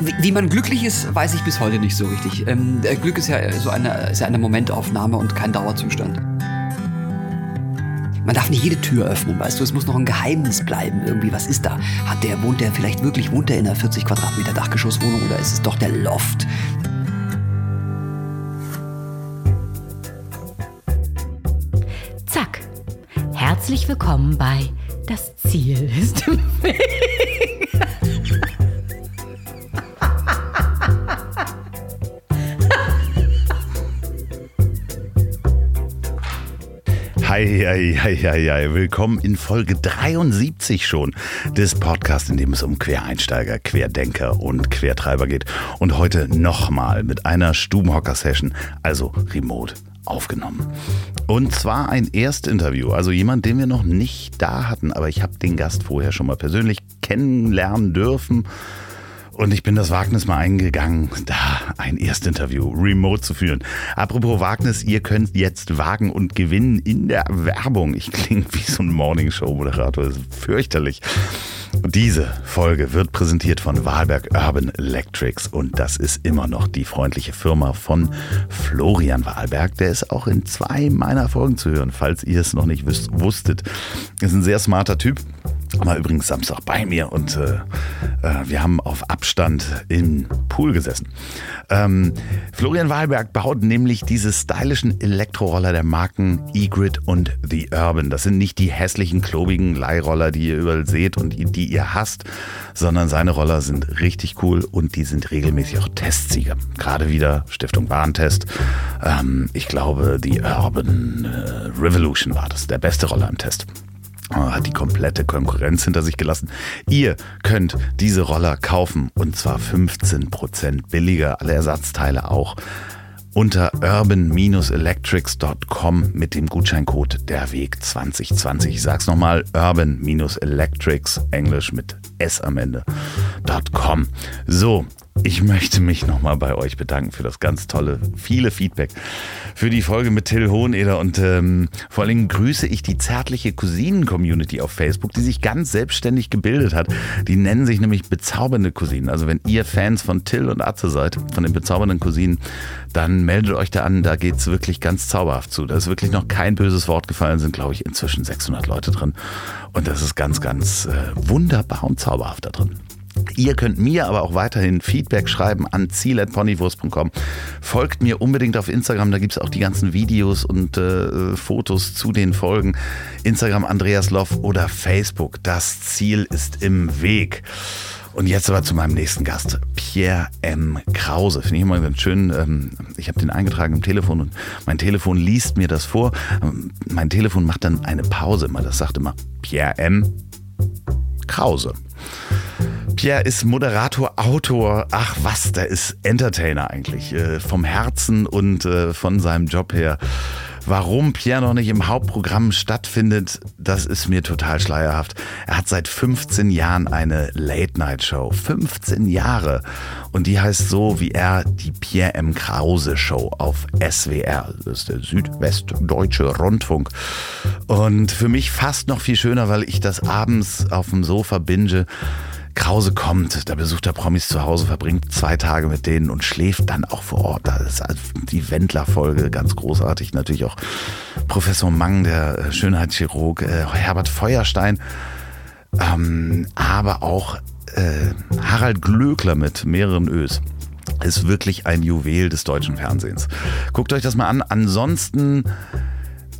Wie, man glücklich ist, weiß ich bis heute nicht so richtig. Ähm, Glück ist ja so eine, ist ja eine Momentaufnahme und kein Dauerzustand. Man darf nicht jede Tür öffnen, weißt du, es muss noch ein Geheimnis bleiben. Irgendwie, was ist da? Hat der, wohnt der vielleicht wirklich, wohnt der in einer 40 Quadratmeter Dachgeschosswohnung oder ist es doch der Loft? Zack. Herzlich willkommen bei Das Ziel ist im Weg. Hi. Willkommen in Folge 73 schon des Podcasts, in dem es um Quereinsteiger, Querdenker und Quertreiber geht. Und heute nochmal mit einer Stubenhocker-Session, also remote aufgenommen. Und zwar ein Erstinterview, also jemand, den wir noch nicht da hatten, aber ich habe den Gast vorher schon mal persönlich kennenlernen dürfen. Und ich bin das Wagnis mal eingegangen, da ein Erstinterview remote zu führen. Apropos Wagnis, ihr könnt jetzt wagen und gewinnen in der Werbung. Ich klinge wie so ein Morningshow-Moderator, ist fürchterlich. Diese Folge wird präsentiert von Wahlberg Urban Electrics und das ist immer noch die freundliche Firma von Florian Wahlberg. Der ist auch in zwei meiner Folgen zu hören, falls ihr es noch nicht wusstet. Ist ein sehr smarter Typ war übrigens Samstag bei mir und äh, äh, wir haben auf Abstand im Pool gesessen. Ähm, Florian Wahlberg baut nämlich diese stylischen Elektroroller der Marken E-Grid und The Urban. Das sind nicht die hässlichen, klobigen Leihroller, die ihr überall seht und die, ihr hasst, sondern seine Roller sind richtig cool und die sind regelmäßig auch Testsieger. Gerade wieder Stiftung Warentest. Ähm, ich glaube, The Urban äh, Revolution war das, der beste Roller im Test hat die komplette Konkurrenz hinter sich gelassen. Ihr könnt diese Roller kaufen und zwar 15% billiger, alle Ersatzteile auch unter urban-electrics.com mit dem Gutscheincode der Weg 2020. Ich sag's nochmal, urban-electrics, Englisch mit S am Ende.com. So, ich möchte mich nochmal bei euch bedanken für das ganz tolle, viele Feedback für die Folge mit Till Hoheneder und ähm, vor allem grüße ich die zärtliche Cousinen-Community auf Facebook, die sich ganz selbstständig gebildet hat. Die nennen sich nämlich bezaubernde Cousinen. Also wenn ihr Fans von Till und Atze seid, von den bezaubernden Cousinen, dann meldet euch da an, da geht's wirklich ganz zauberhaft zu. Da ist wirklich noch kein böses Wort gefallen, sind glaube ich inzwischen 600 Leute drin und das ist ganz, ganz äh, wunderbar und zauberhaft da drin. Ihr könnt mir aber auch weiterhin Feedback schreiben an ziel.ponywurst.com. Folgt mir unbedingt auf Instagram, da gibt es auch die ganzen Videos und äh, Fotos zu den Folgen. Instagram Andreas Loff oder Facebook. Das Ziel ist im Weg. Und jetzt aber zu meinem nächsten Gast, Pierre M. Krause. Finde ich immer ganz schön. Ähm, ich habe den eingetragen im Telefon und mein Telefon liest mir das vor. Ähm, mein Telefon macht dann eine Pause immer. Das sagt immer Pierre M. Krause. Pierre ist Moderator, Autor, ach was, der ist Entertainer eigentlich, äh, vom Herzen und äh, von seinem Job her. Warum Pierre noch nicht im Hauptprogramm stattfindet, das ist mir total schleierhaft. Er hat seit 15 Jahren eine Late-Night-Show. 15 Jahre. Und die heißt so wie er die Pierre M. Krause Show auf SWR. Das ist der Südwestdeutsche Rundfunk. Und für mich fast noch viel schöner, weil ich das abends auf dem Sofa binge Krause kommt, da besucht er Promis zu Hause, verbringt zwei Tage mit denen und schläft dann auch vor Ort. Da ist die Wendler-Folge ganz großartig. Natürlich auch Professor Mang, der Schönheitschirurg, äh, Herbert Feuerstein, ähm, aber auch äh, Harald Glöckler mit mehreren Ös ist wirklich ein Juwel des deutschen Fernsehens. Guckt euch das mal an. Ansonsten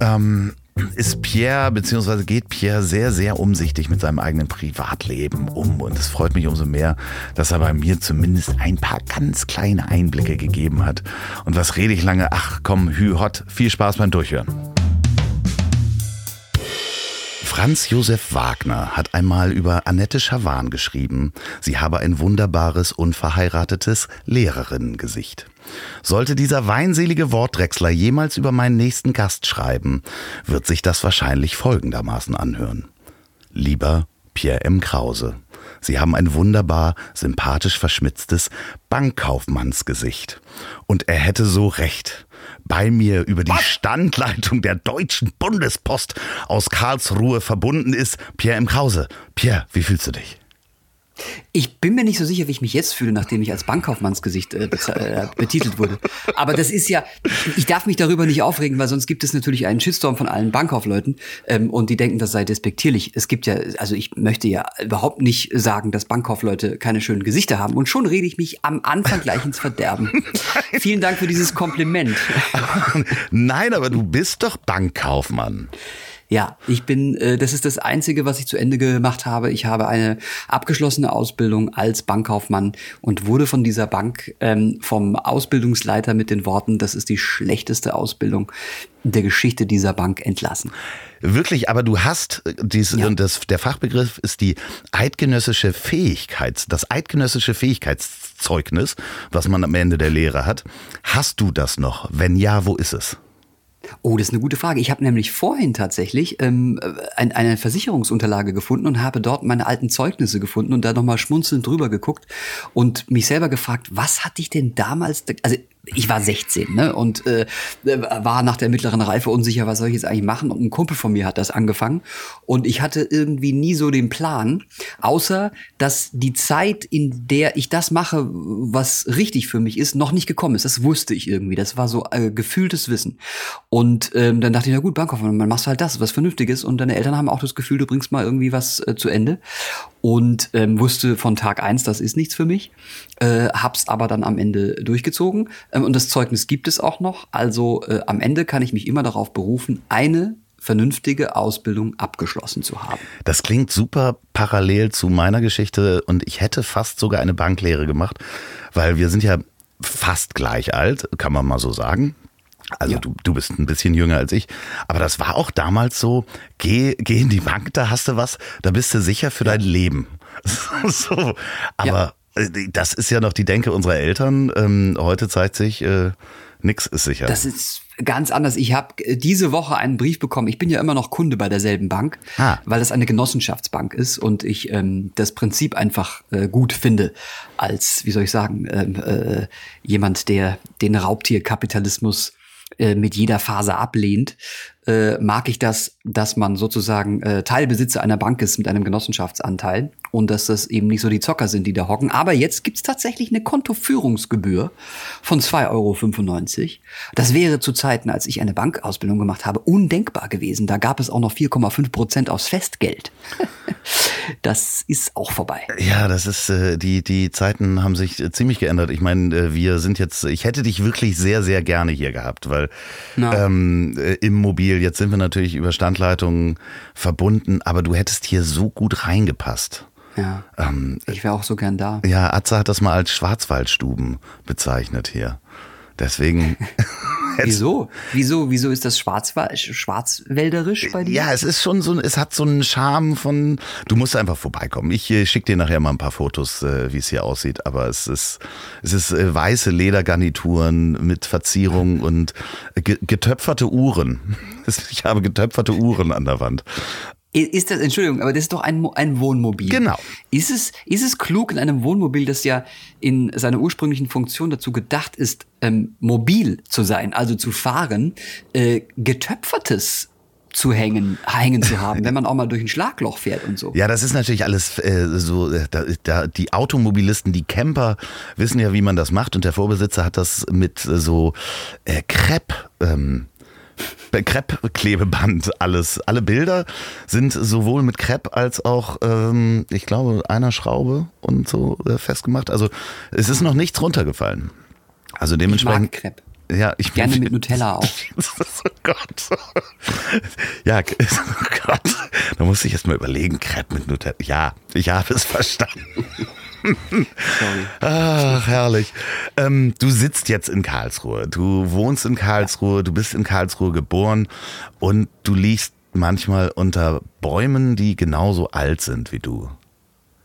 ähm, ist Pierre, beziehungsweise geht Pierre sehr, sehr umsichtig mit seinem eigenen Privatleben um. Und es freut mich umso mehr, dass er bei mir zumindest ein paar ganz kleine Einblicke gegeben hat. Und was rede ich lange? Ach komm, hü hot. Viel Spaß beim Durchhören. Franz Josef Wagner hat einmal über Annette Schawan geschrieben, sie habe ein wunderbares, unverheiratetes Lehrerinnengesicht. Sollte dieser weinselige Wortdrechsler jemals über meinen nächsten Gast schreiben, wird sich das wahrscheinlich folgendermaßen anhören. Lieber Pierre M. Krause, Sie haben ein wunderbar sympathisch verschmitztes Bankkaufmannsgesicht. Und er hätte so recht. Bei mir über die Standleitung der Deutschen Bundespost aus Karlsruhe verbunden ist Pierre M. Krause. Pierre, wie fühlst du dich? Ich bin mir nicht so sicher, wie ich mich jetzt fühle, nachdem ich als Bankkaufmannsgesicht äh, äh, betitelt wurde. Aber das ist ja, ich darf mich darüber nicht aufregen, weil sonst gibt es natürlich einen Shitstorm von allen Bankkaufleuten ähm, und die denken, das sei despektierlich. Es gibt ja, also ich möchte ja überhaupt nicht sagen, dass Bankkaufleute keine schönen Gesichter haben und schon rede ich mich am Anfang gleich ins Verderben. Vielen Dank für dieses Kompliment. Nein, aber du bist doch Bankkaufmann. Ja, ich bin, äh, das ist das Einzige, was ich zu Ende gemacht habe. Ich habe eine abgeschlossene Ausbildung als Bankkaufmann und wurde von dieser Bank ähm, vom Ausbildungsleiter mit den Worten, das ist die schlechteste Ausbildung der Geschichte dieser Bank entlassen. Wirklich, aber du hast äh, diese, ja. das, der Fachbegriff ist die eidgenössische Fähigkeits, das eidgenössische Fähigkeitszeugnis, was man am Ende der Lehre hat. Hast du das noch? Wenn ja, wo ist es? Oh, das ist eine gute Frage. Ich habe nämlich vorhin tatsächlich ähm, ein, eine Versicherungsunterlage gefunden und habe dort meine alten Zeugnisse gefunden und da nochmal schmunzelnd drüber geguckt und mich selber gefragt, was hatte ich denn damals, also ich war 16 ne, und äh, war nach der mittleren Reife unsicher, was soll ich jetzt eigentlich machen. Und ein Kumpel von mir hat das angefangen. Und ich hatte irgendwie nie so den Plan, außer dass die Zeit, in der ich das mache, was richtig für mich ist, noch nicht gekommen ist. Das wusste ich irgendwie. Das war so äh, gefühltes Wissen. Und ähm, dann dachte ich, na gut, Bankkaufmann, man machst halt das, was Vernünftiges. Und deine Eltern haben auch das Gefühl, du bringst mal irgendwie was äh, zu Ende. Und ähm, wusste von Tag eins, das ist nichts für mich. Äh, hab's aber dann am Ende durchgezogen ähm, und das Zeugnis gibt es auch noch. Also äh, am Ende kann ich mich immer darauf berufen, eine vernünftige Ausbildung abgeschlossen zu haben. Das klingt super parallel zu meiner Geschichte und ich hätte fast sogar eine Banklehre gemacht, weil wir sind ja fast gleich alt, kann man mal so sagen. Also ja. du, du bist ein bisschen jünger als ich. Aber das war auch damals so, geh, geh in die Bank, da hast du was, da bist du sicher für dein Leben. so. Aber ja. Äh, das ist ja noch die Denke unserer Eltern. Ähm, heute zeigt sich, äh, nix ist sicher. Das ist ganz anders. Ich habe äh, diese Woche einen Brief bekommen. Ich bin ja immer noch Kunde bei derselben Bank, ah. weil das eine Genossenschaftsbank ist und ich ähm, das Prinzip einfach äh, gut finde als, wie soll ich sagen, ähm, äh, jemand, der den Raubtierkapitalismus mit jeder Phase ablehnt, äh, mag ich das, dass man sozusagen äh, Teilbesitzer einer Bank ist mit einem Genossenschaftsanteil und dass das eben nicht so die Zocker sind, die da hocken. Aber jetzt gibt's tatsächlich eine Kontoführungsgebühr von 2,95 Euro. Das wäre zu Zeiten, als ich eine Bankausbildung gemacht habe, undenkbar gewesen. Da gab es auch noch 4,5 Prozent aus Festgeld. das ist auch vorbei. Ja, das ist, äh, die, die Zeiten haben sich äh, ziemlich geändert. Ich meine, äh, wir sind jetzt, ich hätte dich wirklich sehr, sehr gerne hier gehabt, weil ähm, äh, im Mobil, jetzt sind wir natürlich über Standleitungen verbunden, aber du hättest hier so gut reingepasst. Ja. Ähm, ich wäre auch so gern da. Ja, Atze hat das mal als Schwarzwaldstuben bezeichnet hier. Deswegen. Wieso? Wieso? Wieso ist das Schwarzwald schwarzwälderisch bei dir? Ja, es ist schon so, es hat so einen Charme von. Du musst einfach vorbeikommen. Ich äh, schicke dir nachher mal ein paar Fotos, äh, wie es hier aussieht. Aber es ist, es ist äh, weiße Ledergarnituren mit Verzierung und getöpferte Uhren. Ich habe getöpferte Uhren an der Wand. Ist das, Entschuldigung, aber das ist doch ein, ein Wohnmobil. Genau. Ist es, ist es klug in einem Wohnmobil, das ja in seiner ursprünglichen Funktion dazu gedacht ist, ähm, mobil zu sein, also zu fahren, äh, getöpfertes zu hängen, hängen zu haben, wenn man auch mal durch ein Schlagloch fährt und so. Ja, das ist natürlich alles äh, so, äh, da, da, die Automobilisten, die Camper wissen ja, wie man das macht und der Vorbesitzer hat das mit äh, so äh, Crepe ähm, Krepp-Klebeband alles. Alle Bilder sind sowohl mit Krepp als auch, ähm, ich glaube, einer Schraube und so äh, festgemacht. Also es ist noch nichts runtergefallen. Also dementsprechend. Ich mag Crepe. Ja, ich Gerne mit Nutella auch. oh Gott. Ja, oh Gott. Da muss ich erst mal überlegen, Crepe mit Nutella. Ja, ich habe es verstanden. Sorry. Ach, herrlich. Ähm, du sitzt jetzt in Karlsruhe. Du wohnst in Karlsruhe, du bist in Karlsruhe geboren und du liegst manchmal unter Bäumen, die genauso alt sind wie du.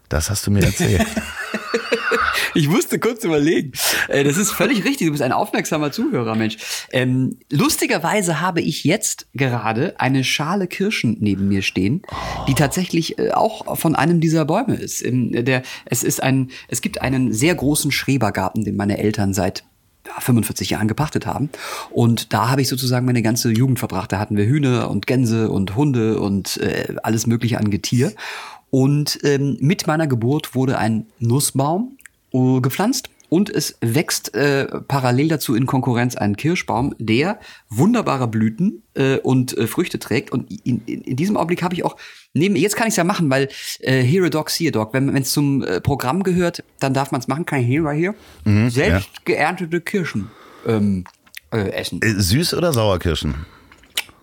Das hast du mir erzählt. ich musste kurz überlegen. Äh, das ist völlig richtig. Du bist ein aufmerksamer Zuhörer, Mensch. Ähm, lustigerweise habe ich jetzt gerade eine Schale Kirschen neben mir stehen, die tatsächlich äh, auch von einem dieser Bäume ist. Ähm, der, es ist ein, es gibt einen sehr großen Schrebergarten, den meine Eltern seit 45 Jahren gepachtet haben. Und da habe ich sozusagen meine ganze Jugend verbracht. Da hatten wir Hühner und Gänse und Hunde und äh, alles Mögliche an Getier. Und ähm, mit meiner Geburt wurde ein Nussbaum gepflanzt und es wächst äh, parallel dazu in Konkurrenz ein Kirschbaum, der wunderbare Blüten äh, und äh, Früchte trägt. Und in, in, in diesem Augenblick habe ich auch neben, jetzt kann ich es ja machen, weil äh, Here a Dog, See a Dog, wenn es zum äh, Programm gehört, dann darf man es machen, kann ich hier, mhm, selbst ja. geerntete Kirschen ähm, äh, essen. Äh, süß oder Sauerkirschen?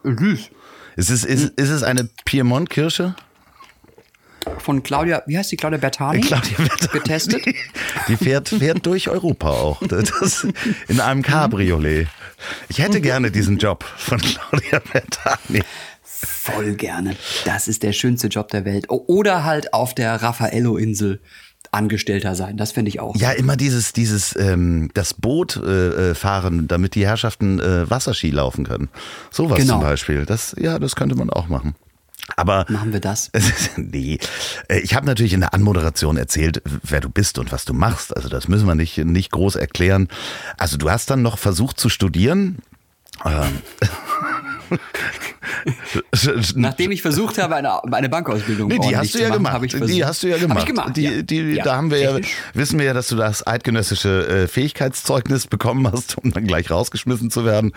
Süß. Ist es, ist, ist es eine Piemont-Kirsche? Von Claudia, wie heißt die, Claudia Bertani? Claudia Bertani. Getestet. Die fährt, fährt durch Europa auch. Das in einem Cabriolet. Ich hätte gerne diesen Job von Claudia Bertani. Voll gerne. Das ist der schönste Job der Welt. Oder halt auf der Raffaello-Insel. Angestellter sein. Das finde ich auch. Ja, immer dieses, dieses, ähm, das Boot äh, äh fahren, damit die Herrschaften äh, Wasserski laufen können. Sowas genau. zum Beispiel. Das, ja, das könnte man auch machen. Aber machen wir das? nee, äh, ich habe natürlich in der Anmoderation erzählt, wer du bist und was du machst. Also das müssen wir nicht nicht groß erklären. Also du hast dann noch versucht zu studieren. Ähm. Nachdem ich versucht habe, eine, eine Bankausbildung nee, die hast du ja machen, gemacht. die hast du ja gemacht. gemacht die, ja. Die, ja. Da haben wir ja, wissen wir ja, dass du das eidgenössische äh, Fähigkeitszeugnis bekommen hast, um dann gleich rausgeschmissen zu werden.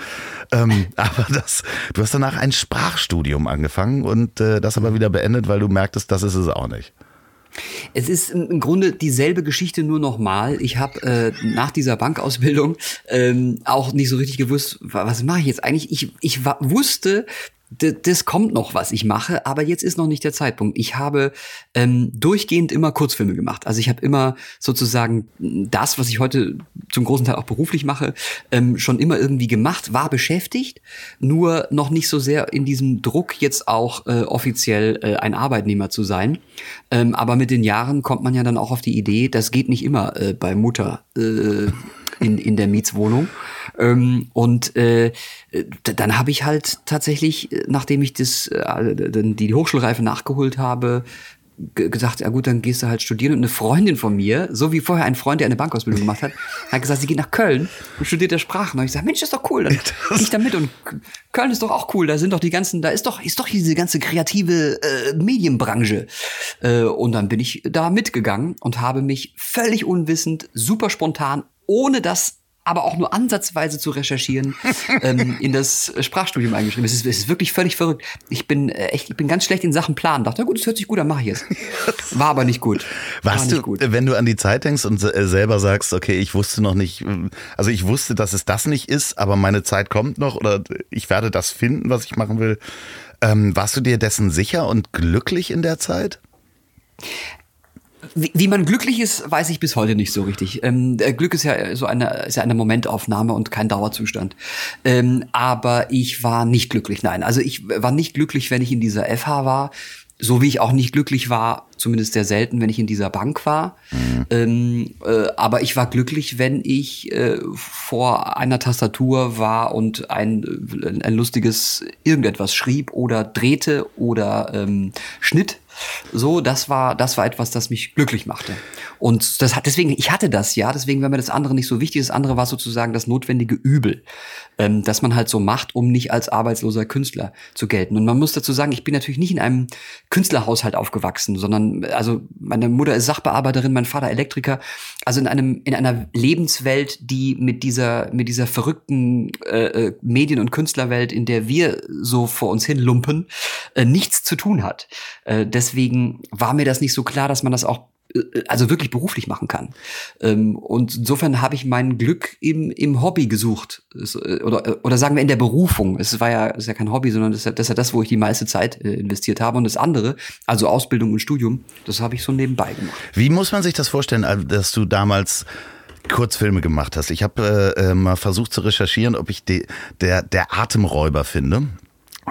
Ähm, aber das, du hast danach ein Sprachstudium angefangen und äh, das aber wieder beendet, weil du merktest, das ist es auch nicht. Es ist im Grunde dieselbe Geschichte nur nochmal. Ich habe äh, nach dieser Bankausbildung ähm, auch nicht so richtig gewusst, was mache ich jetzt eigentlich. Ich, ich wusste, das kommt noch, was ich mache, aber jetzt ist noch nicht der Zeitpunkt. Ich habe ähm, durchgehend immer Kurzfilme gemacht. Also ich habe immer sozusagen das, was ich heute zum großen Teil auch beruflich mache, ähm, schon immer irgendwie gemacht, war beschäftigt, nur noch nicht so sehr in diesem Druck, jetzt auch äh, offiziell äh, ein Arbeitnehmer zu sein. Ähm, aber mit den Jahren kommt man ja dann auch auf die Idee, das geht nicht immer äh, bei Mutter. Äh, in, in der Mietswohnung. Ähm, und äh, dann habe ich halt tatsächlich, nachdem ich das, äh, die Hochschulreife nachgeholt habe, gesagt, ja gut, dann gehst du halt studieren. Und eine Freundin von mir, so wie vorher ein Freund, der eine Bankausbildung gemacht hat, hat gesagt, sie geht nach Köln und studiert der Sprachen. Und ich sage, Mensch, das ist doch cool, dann gehe ich da mit. Und Köln ist doch auch cool. Da sind doch die ganzen, da ist doch, ist doch diese ganze kreative äh, Medienbranche. Äh, und dann bin ich da mitgegangen und habe mich völlig unwissend, super spontan ohne das aber auch nur ansatzweise zu recherchieren, ähm, in das Sprachstudium eingeschrieben. Es ist, es ist wirklich völlig verrückt. Ich bin äh, echt, ich bin ganz schlecht in Sachen Planen. Dachte, na gut, das hört sich gut an, mache ich es. War aber nicht gut. War Warst du, gut. wenn du an die Zeit denkst und äh, selber sagst, okay, ich wusste noch nicht, also ich wusste, dass es das nicht ist, aber meine Zeit kommt noch oder ich werde das finden, was ich machen will. Ähm, warst du dir dessen sicher und glücklich in der Zeit? Wie, wie man glücklich ist, weiß ich bis heute nicht so richtig. Ähm, Glück ist ja so eine, ist ja eine Momentaufnahme und kein Dauerzustand. Ähm, aber ich war nicht glücklich, nein. Also ich war nicht glücklich, wenn ich in dieser FH war. So wie ich auch nicht glücklich war, zumindest sehr selten, wenn ich in dieser Bank war. Mhm. Ähm, äh, aber ich war glücklich, wenn ich äh, vor einer Tastatur war und ein, ein lustiges irgendetwas schrieb oder drehte oder ähm, schnitt so, das war, das war etwas, das mich glücklich machte. Und das hat, deswegen, ich hatte das ja, deswegen war mir das andere nicht so wichtig. Das andere war sozusagen das notwendige Übel, ähm, das man halt so macht, um nicht als arbeitsloser Künstler zu gelten. Und man muss dazu sagen, ich bin natürlich nicht in einem Künstlerhaushalt aufgewachsen, sondern, also, meine Mutter ist Sachbearbeiterin, mein Vater Elektriker. Also in einem, in einer Lebenswelt, die mit dieser, mit dieser verrückten äh, äh Medien- und Künstlerwelt, in der wir so vor uns hin lumpen, äh, nichts zu tun hat. Äh, deswegen war mir das nicht so klar, dass man das auch äh, also wirklich beruflich machen kann. Ähm, und insofern habe ich mein Glück im, im Hobby gesucht. Äh, oder, oder sagen wir in der Berufung. Es war ja, ist ja kein Hobby, sondern das ist ja, das, ist ja das, wo ich die meiste Zeit investiert habe. Und das andere, also Ausbildung und Studium, das habe ich so nebenbei gemacht. Wie muss man sich das vorstellen, dass du damals Kurzfilme gemacht hast. Ich habe äh, mal versucht zu recherchieren, ob ich de, der, der Atemräuber finde.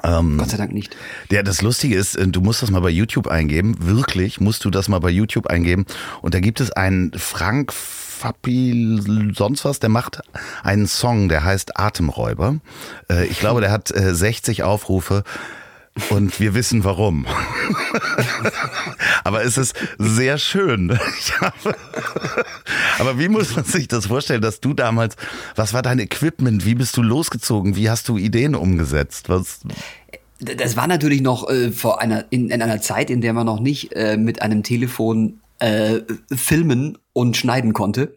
Ähm, Gott sei Dank nicht. Ja, das Lustige ist, äh, du musst das mal bei YouTube eingeben. Wirklich musst du das mal bei YouTube eingeben. Und da gibt es einen Frank Fappi sonst was, der macht einen Song, der heißt Atemräuber. Äh, ich glaube, der hat 60 äh, Aufrufe. Und wir wissen warum. Aber es ist sehr schön. Aber wie muss man sich das vorstellen, dass du damals, was war dein Equipment? Wie bist du losgezogen? Wie hast du Ideen umgesetzt? Was? das war natürlich noch äh, vor einer in, in, einer Zeit, in der man noch nicht äh, mit einem Telefon äh, filmen und schneiden konnte.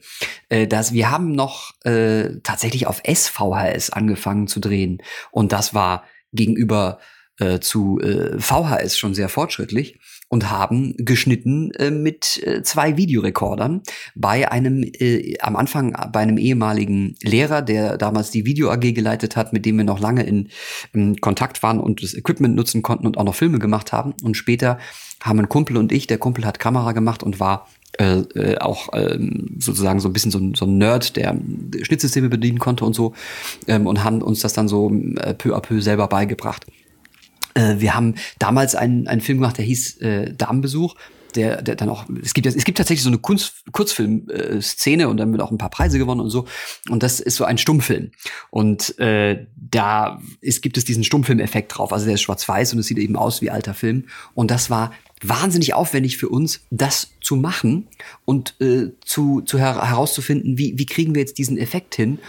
Äh, dass wir haben noch äh, tatsächlich auf SVHS angefangen zu drehen und das war gegenüber äh, zu äh, VHS schon sehr fortschrittlich und haben geschnitten äh, mit äh, zwei Videorekordern bei einem äh, am Anfang bei einem ehemaligen Lehrer, der damals die Video AG geleitet hat, mit dem wir noch lange in, in Kontakt waren und das Equipment nutzen konnten und auch noch Filme gemacht haben. Und später haben ein Kumpel und ich, der Kumpel hat Kamera gemacht und war äh, äh, auch ähm, sozusagen so ein bisschen so ein, so ein Nerd, der Schnittsysteme bedienen konnte und so ähm, und haben uns das dann so äh, peu à peu selber beigebracht. Äh, wir haben damals einen, einen Film gemacht, der hieß äh, Damenbesuch der, der dann auch, es gibt, es gibt tatsächlich so eine Kunst, Kurzfilm-Szene und dann wird auch ein paar Preise gewonnen und so. Und das ist so ein Stummfilm. Und äh, da ist, gibt es diesen Stummfilm-Effekt drauf. Also der ist schwarz-weiß und es sieht eben aus wie alter Film. Und das war wahnsinnig aufwendig für uns, das zu machen und äh, zu, zu her herauszufinden, wie, wie kriegen wir jetzt diesen Effekt hin.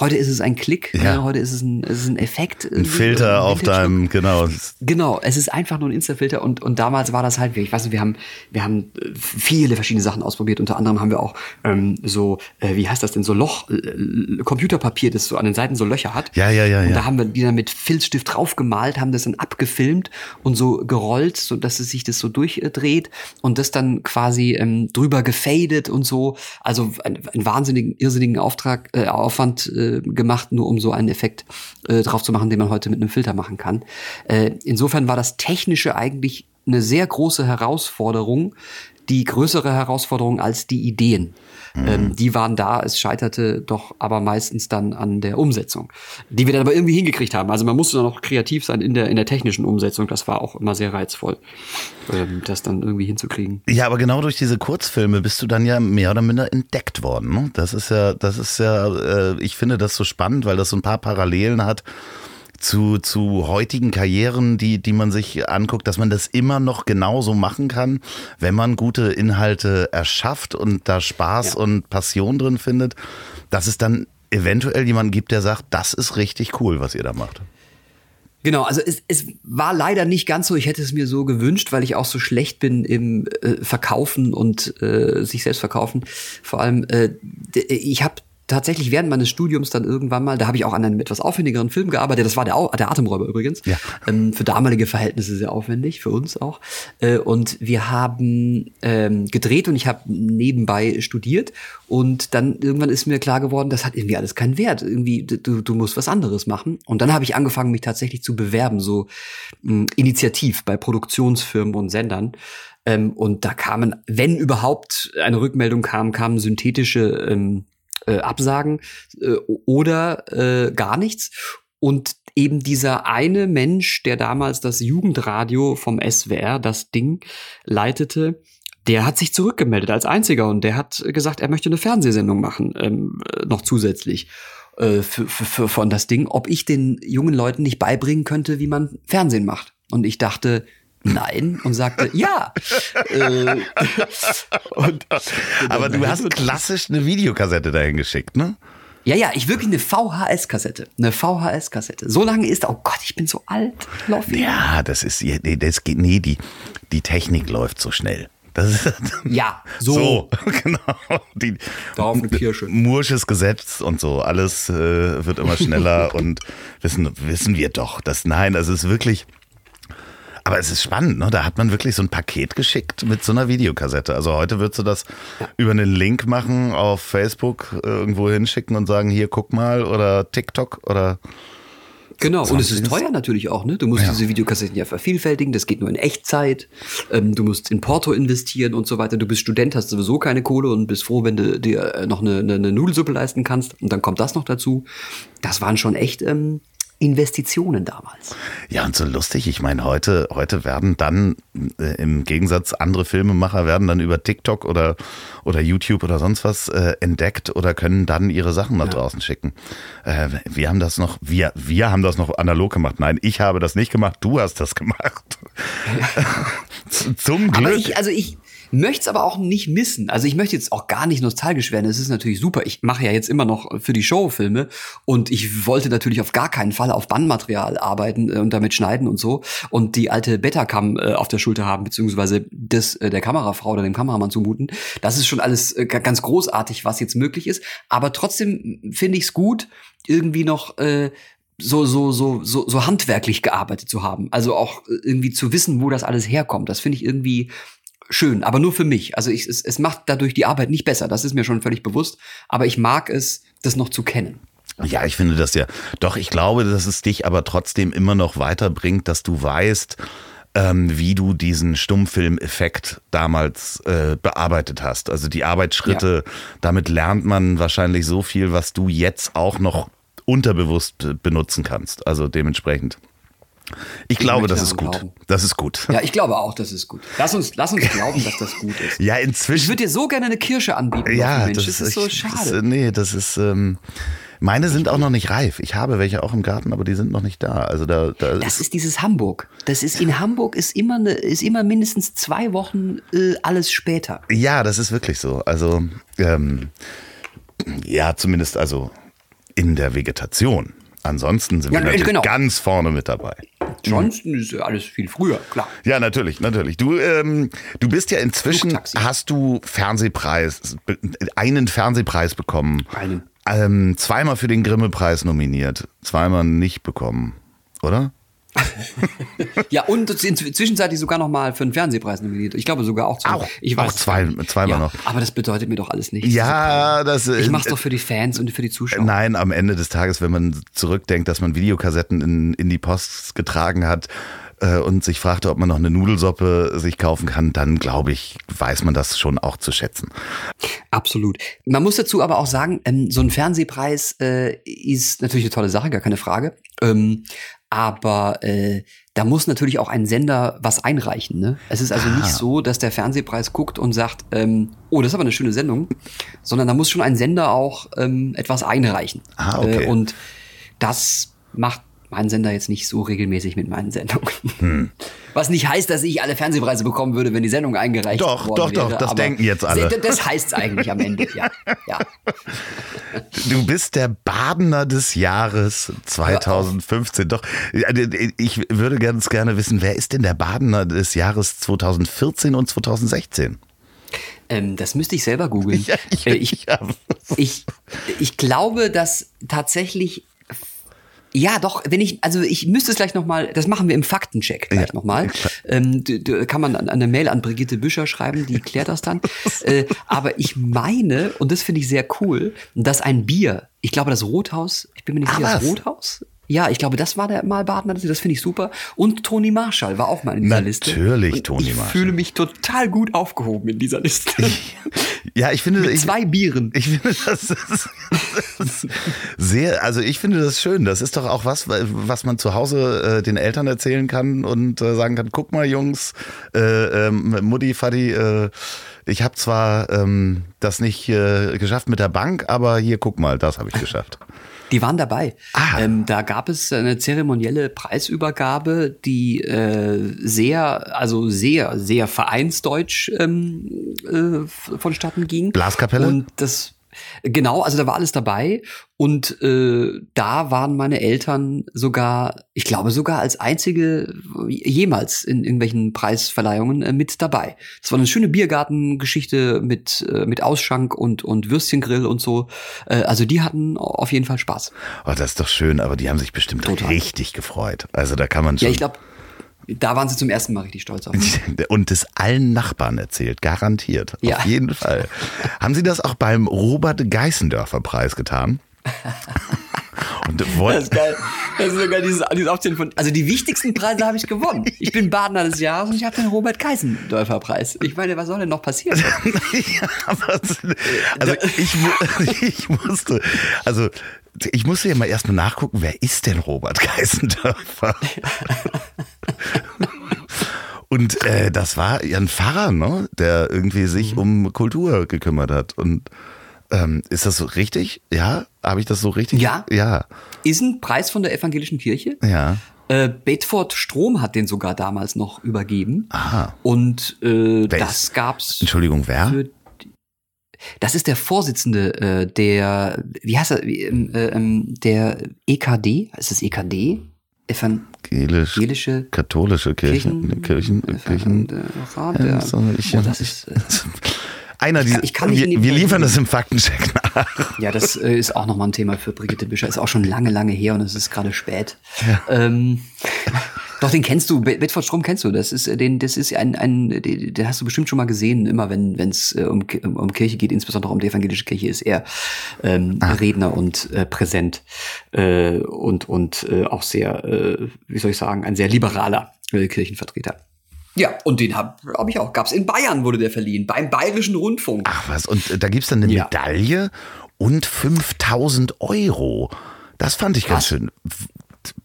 Heute ist es ein Klick, ja. äh, heute ist es ein, es ist ein Effekt. Ein Filter auf deinem, genau. Genau, es ist einfach nur ein Insta-Filter und, und damals war das halt, ich weiß nicht, wir haben, wir haben äh, viele verschiedene Sachen ausprobiert. Unter anderem haben wir auch ähm, so, äh, wie heißt das denn, so Loch, äh, Computerpapier, das so an den Seiten so Löcher hat. Ja, ja, ja. Und ja. da haben wir die dann mit Filzstift draufgemalt, haben das dann abgefilmt und so gerollt, so dass es sich das so durchdreht und das dann quasi ähm, drüber gefadet und so. Also ein, ein wahnsinnigen, irrsinnigen Auftrag, äh, Aufwand äh, äh, gemacht, nur um so einen Effekt äh, drauf zu machen, den man heute mit einem Filter machen kann. Äh, insofern war das Technische eigentlich eine sehr große Herausforderung, die größere Herausforderung als die Ideen. Mhm. Ähm, die waren da, es scheiterte doch aber meistens dann an der Umsetzung, die wir dann aber irgendwie hingekriegt haben. Also man musste dann noch kreativ sein in der, in der technischen Umsetzung. Das war auch immer sehr reizvoll, ähm, das dann irgendwie hinzukriegen. Ja, aber genau durch diese Kurzfilme bist du dann ja mehr oder minder entdeckt worden. Ne? Das ist ja, das ist ja, äh, ich finde das so spannend, weil das so ein paar Parallelen hat zu, zu heutigen Karrieren, die, die man sich anguckt, dass man das immer noch genauso machen kann, wenn man gute Inhalte erschafft und da Spaß ja. und Passion drin findet, dass es dann eventuell jemanden gibt, der sagt, das ist richtig cool, was ihr da macht. Genau, also es, es war leider nicht ganz so, ich hätte es mir so gewünscht, weil ich auch so schlecht bin im äh, Verkaufen und äh, sich selbst verkaufen. Vor allem, äh, ich habe tatsächlich während meines Studiums dann irgendwann mal, da habe ich auch an einem etwas aufwendigeren Film gearbeitet, das war der, der Atemräuber übrigens, ja. ähm, für damalige Verhältnisse sehr aufwendig, für uns auch. Äh, und wir haben ähm, gedreht und ich habe nebenbei studiert und dann irgendwann ist mir klar geworden, das hat irgendwie alles keinen Wert, irgendwie du, du musst was anderes machen. Und dann habe ich angefangen, mich tatsächlich zu bewerben, so mh, initiativ bei Produktionsfirmen und Sendern. Ähm, und da kamen, wenn überhaupt eine Rückmeldung kam, kamen synthetische ähm, äh, Absagen äh, oder äh, gar nichts. Und eben dieser eine Mensch, der damals das Jugendradio vom SWR, das Ding, leitete, der hat sich zurückgemeldet als einziger und der hat gesagt, er möchte eine Fernsehsendung machen, ähm, noch zusätzlich äh, für, für, von das Ding, ob ich den jungen Leuten nicht beibringen könnte, wie man Fernsehen macht. Und ich dachte, Nein und sagte ja. äh, und, Aber du hast klassisch eine Videokassette dahin geschickt, ne? Ja, ja, ich wirklich eine VHS-Kassette. Eine VHS-Kassette. So lange ist, oh Gott, ich bin so alt. Lauf ja, das ist, das geht, nee, die, die Technik läuft so schnell. Ist, ja, so. so genau. Die, Daumen Kirsche. Mursches Gesetz und so. Alles äh, wird immer schneller und wissen, wissen wir doch. Das, nein, das ist wirklich, aber es ist spannend, ne? Da hat man wirklich so ein Paket geschickt mit so einer Videokassette. Also heute würdest du das ja. über einen Link machen, auf Facebook irgendwo hinschicken und sagen, hier guck mal oder TikTok oder Genau, und es ist teuer natürlich auch, ne? Du musst ja. diese Videokassetten ja vervielfältigen, das geht nur in Echtzeit. Ähm, du musst in Porto investieren und so weiter. Du bist Student, hast sowieso keine Kohle und bist froh, wenn du dir noch eine, eine, eine Nudelsuppe leisten kannst. Und dann kommt das noch dazu. Das waren schon echt ähm, Investitionen damals. Ja, und so lustig. Ich meine, heute, heute werden dann äh, im Gegensatz andere Filmemacher werden dann über TikTok oder, oder YouTube oder sonst was äh, entdeckt oder können dann ihre Sachen nach ja. draußen schicken. Äh, wir haben das noch, wir, wir haben das noch analog gemacht. Nein, ich habe das nicht gemacht, du hast das gemacht. Zum Glück. Aber ich, also ich, möchte es aber auch nicht missen. Also ich möchte jetzt auch gar nicht nostalgisch werden. Es ist natürlich super. Ich mache ja jetzt immer noch für die Show Filme und ich wollte natürlich auf gar keinen Fall auf Bandmaterial arbeiten äh, und damit schneiden und so und die alte Betacam äh, auf der Schulter haben beziehungsweise das äh, der Kamerafrau oder dem Kameramann zumuten. Das ist schon alles äh, ganz großartig, was jetzt möglich ist. Aber trotzdem finde ich es gut, irgendwie noch äh, so, so, so, so, so handwerklich gearbeitet zu haben. Also auch irgendwie zu wissen, wo das alles herkommt. Das finde ich irgendwie schön, aber nur für mich. Also ich, es, es macht dadurch die Arbeit nicht besser. Das ist mir schon völlig bewusst. Aber ich mag es, das noch zu kennen. Ja, ich finde das ja. Doch, ich glaube, dass es dich aber trotzdem immer noch weiterbringt, dass du weißt, ähm, wie du diesen Stummfilm-Effekt damals äh, bearbeitet hast. Also die Arbeitsschritte, ja. damit lernt man wahrscheinlich so viel, was du jetzt auch noch unterbewusst benutzen kannst. Also dementsprechend. Ich, ich glaube, das ist gut. Glauben. Das ist gut. Ja, ich glaube auch, das ist gut. Lass uns, lass uns glauben, dass das gut ist. Ja, inzwischen. Ich würde dir so gerne eine Kirsche anbieten. Ja, Mensch. Das, das ist, so schade. Das, nee, das ist. Ähm, meine sind auch noch nicht reif. Ich habe welche auch im Garten, aber die sind noch nicht da. Also da, da das ist dieses Hamburg. Das ist in Hamburg ist immer eine, ist immer mindestens zwei Wochen äh, alles später. Ja, das ist wirklich so. Also ähm, ja, zumindest also in der Vegetation. Ansonsten sind ja, wir natürlich genau. ganz vorne mit dabei. Ansonsten ist alles viel früher, klar. Ja, natürlich, natürlich. Du, ähm, du bist ja inzwischen, Flugtaxi. hast du Fernsehpreis, einen Fernsehpreis bekommen. Einen. Ähm, zweimal für den Grimme-Preis nominiert, zweimal nicht bekommen, oder? ja, und zwischenzeitlich sogar noch mal für einen Fernsehpreis nominiert. Ich glaube sogar auch zwei. Auch, ich weiß, auch zwei, zweimal ja, noch. Aber das bedeutet mir doch alles nichts. Ja, das. Ich mach's doch für die Fans und für die Zuschauer. Nein, am Ende des Tages, wenn man zurückdenkt, dass man Videokassetten in, in die Post getragen hat äh, und sich fragte, ob man noch eine Nudelsoppe sich kaufen kann, dann glaube ich, weiß man das schon auch zu schätzen. Absolut. Man muss dazu aber auch sagen, ähm, so ein Fernsehpreis äh, ist natürlich eine tolle Sache, gar keine Frage. Aber äh, da muss natürlich auch ein Sender was einreichen. Ne? Es ist also ah. nicht so, dass der Fernsehpreis guckt und sagt, ähm, oh, das ist aber eine schöne Sendung, sondern da muss schon ein Sender auch ähm, etwas einreichen. Ah, okay. Äh, und das macht mein Sender jetzt nicht so regelmäßig mit meinen Sendungen. Hm. Was nicht heißt, dass ich alle Fernsehpreise bekommen würde, wenn die Sendung eingereicht doch, worden Doch, doch, doch, das denken jetzt alle. Das heißt es eigentlich am Ende, ja. ja. Du bist der Badener des Jahres 2015. Doch, ich würde ganz gerne wissen, wer ist denn der Badener des Jahres 2014 und 2016? Ähm, das müsste ich selber googeln. Ja, ich, äh, ich, ich, ich, glaube, dass tatsächlich ja, doch, wenn ich, also ich müsste es gleich nochmal, das machen wir im Faktencheck gleich ja, nochmal. Ähm, kann man eine Mail an Brigitte Büscher schreiben, die klärt das dann. äh, aber ich meine, und das finde ich sehr cool, dass ein Bier, ich glaube das Rothaus, ich bin mir nicht sicher, das Rothaus? Ja, ich glaube, das war der mal Badener, das finde ich super. Und Toni Marshall war auch mal in dieser Natürlich, Liste. Natürlich, Toni Marshall. Ich fühle mich total gut aufgehoben in dieser Liste. ja, ich finde. Mit ich, zwei Bieren. Ich finde das, das, das, sehr, also ich finde das schön. Das ist doch auch was, was man zu Hause äh, den Eltern erzählen kann und äh, sagen kann: guck mal, Jungs, äh, ähm, Mutti, Fadi, äh, ich habe zwar ähm, das nicht äh, geschafft mit der Bank, aber hier guck mal, das habe ich geschafft. Die waren dabei. Ah. Ähm, da gab es eine zeremonielle Preisübergabe, die äh, sehr, also sehr, sehr vereinsdeutsch ähm, äh, vonstatten ging. Blaskapelle? Und das Genau, also da war alles dabei und äh, da waren meine Eltern sogar, ich glaube sogar als einzige jemals in irgendwelchen Preisverleihungen äh, mit dabei. Das war eine schöne Biergartengeschichte mit äh, mit Ausschank und und Würstchengrill und so. Äh, also die hatten auf jeden Fall Spaß. Oh, das ist doch schön, aber die haben sich bestimmt Total. richtig gefreut. Also da kann man schon. Ja, ich glaube da waren sie zum ersten Mal richtig stolz auf mich. Und es allen Nachbarn erzählt, garantiert. Ja. Auf jeden Fall. Haben Sie das auch beim Robert Geißendörfer Preis getan? Das ist geil. Das ist sogar dieses, dieses Aufzählen von. Also die wichtigsten Preise habe ich gewonnen. Ich bin Badener des Jahres und ich habe den Robert Geisendörfer Preis. Ich meine, was soll denn noch passieren? ja, also ich, ich musste, also ich musste ja mal erstmal nachgucken, wer ist denn Robert Geisendörfer? Und äh, das war ja ein Pfarrer, ne? der irgendwie sich mhm. um Kultur gekümmert hat. Und ähm, ist das so richtig? Ja? Habe ich das so richtig? Ja. Ja. Ist ein Preis von der evangelischen Kirche. Ja. Äh, Bedford Strom hat den sogar damals noch übergeben. Aha. Und äh, das gab's. Entschuldigung, wer? Für, das ist der Vorsitzende äh, der, wie heißt er, ähm, äh, ähm, der EKD, ist es EKD? Evangelisch, Evangelische katholische Kirchen, Kirchen, Kirchen. äh, Rat, Ja, ich- oh, das ist, äh, Einer dieser, ich kann nicht in wir, wir liefern das im Faktencheck nach. ja, das äh, ist auch nochmal ein Thema für Brigitte Bischer. Ist auch schon lange, lange her und es ist gerade spät. Ähm, doch, den kennst du. Be- Bedford Strom kennst du. Das ist, äh, den, das ist ein, ein, den den hast du bestimmt schon mal gesehen. Immer wenn es äh, um, um, um Kirche geht, insbesondere um die evangelische Kirche, ist er ähm, Redner und äh, präsent äh, und und äh, auch sehr, äh, wie soll ich sagen, ein sehr liberaler äh, Kirchenvertreter. Ja, und den habe hab ich auch. Gab's in Bayern wurde der verliehen beim Bayerischen Rundfunk. Ach was, und äh, da gibt's dann eine Ja. Medaille und 5000 Euro. Das fand ich ganz Was? schön.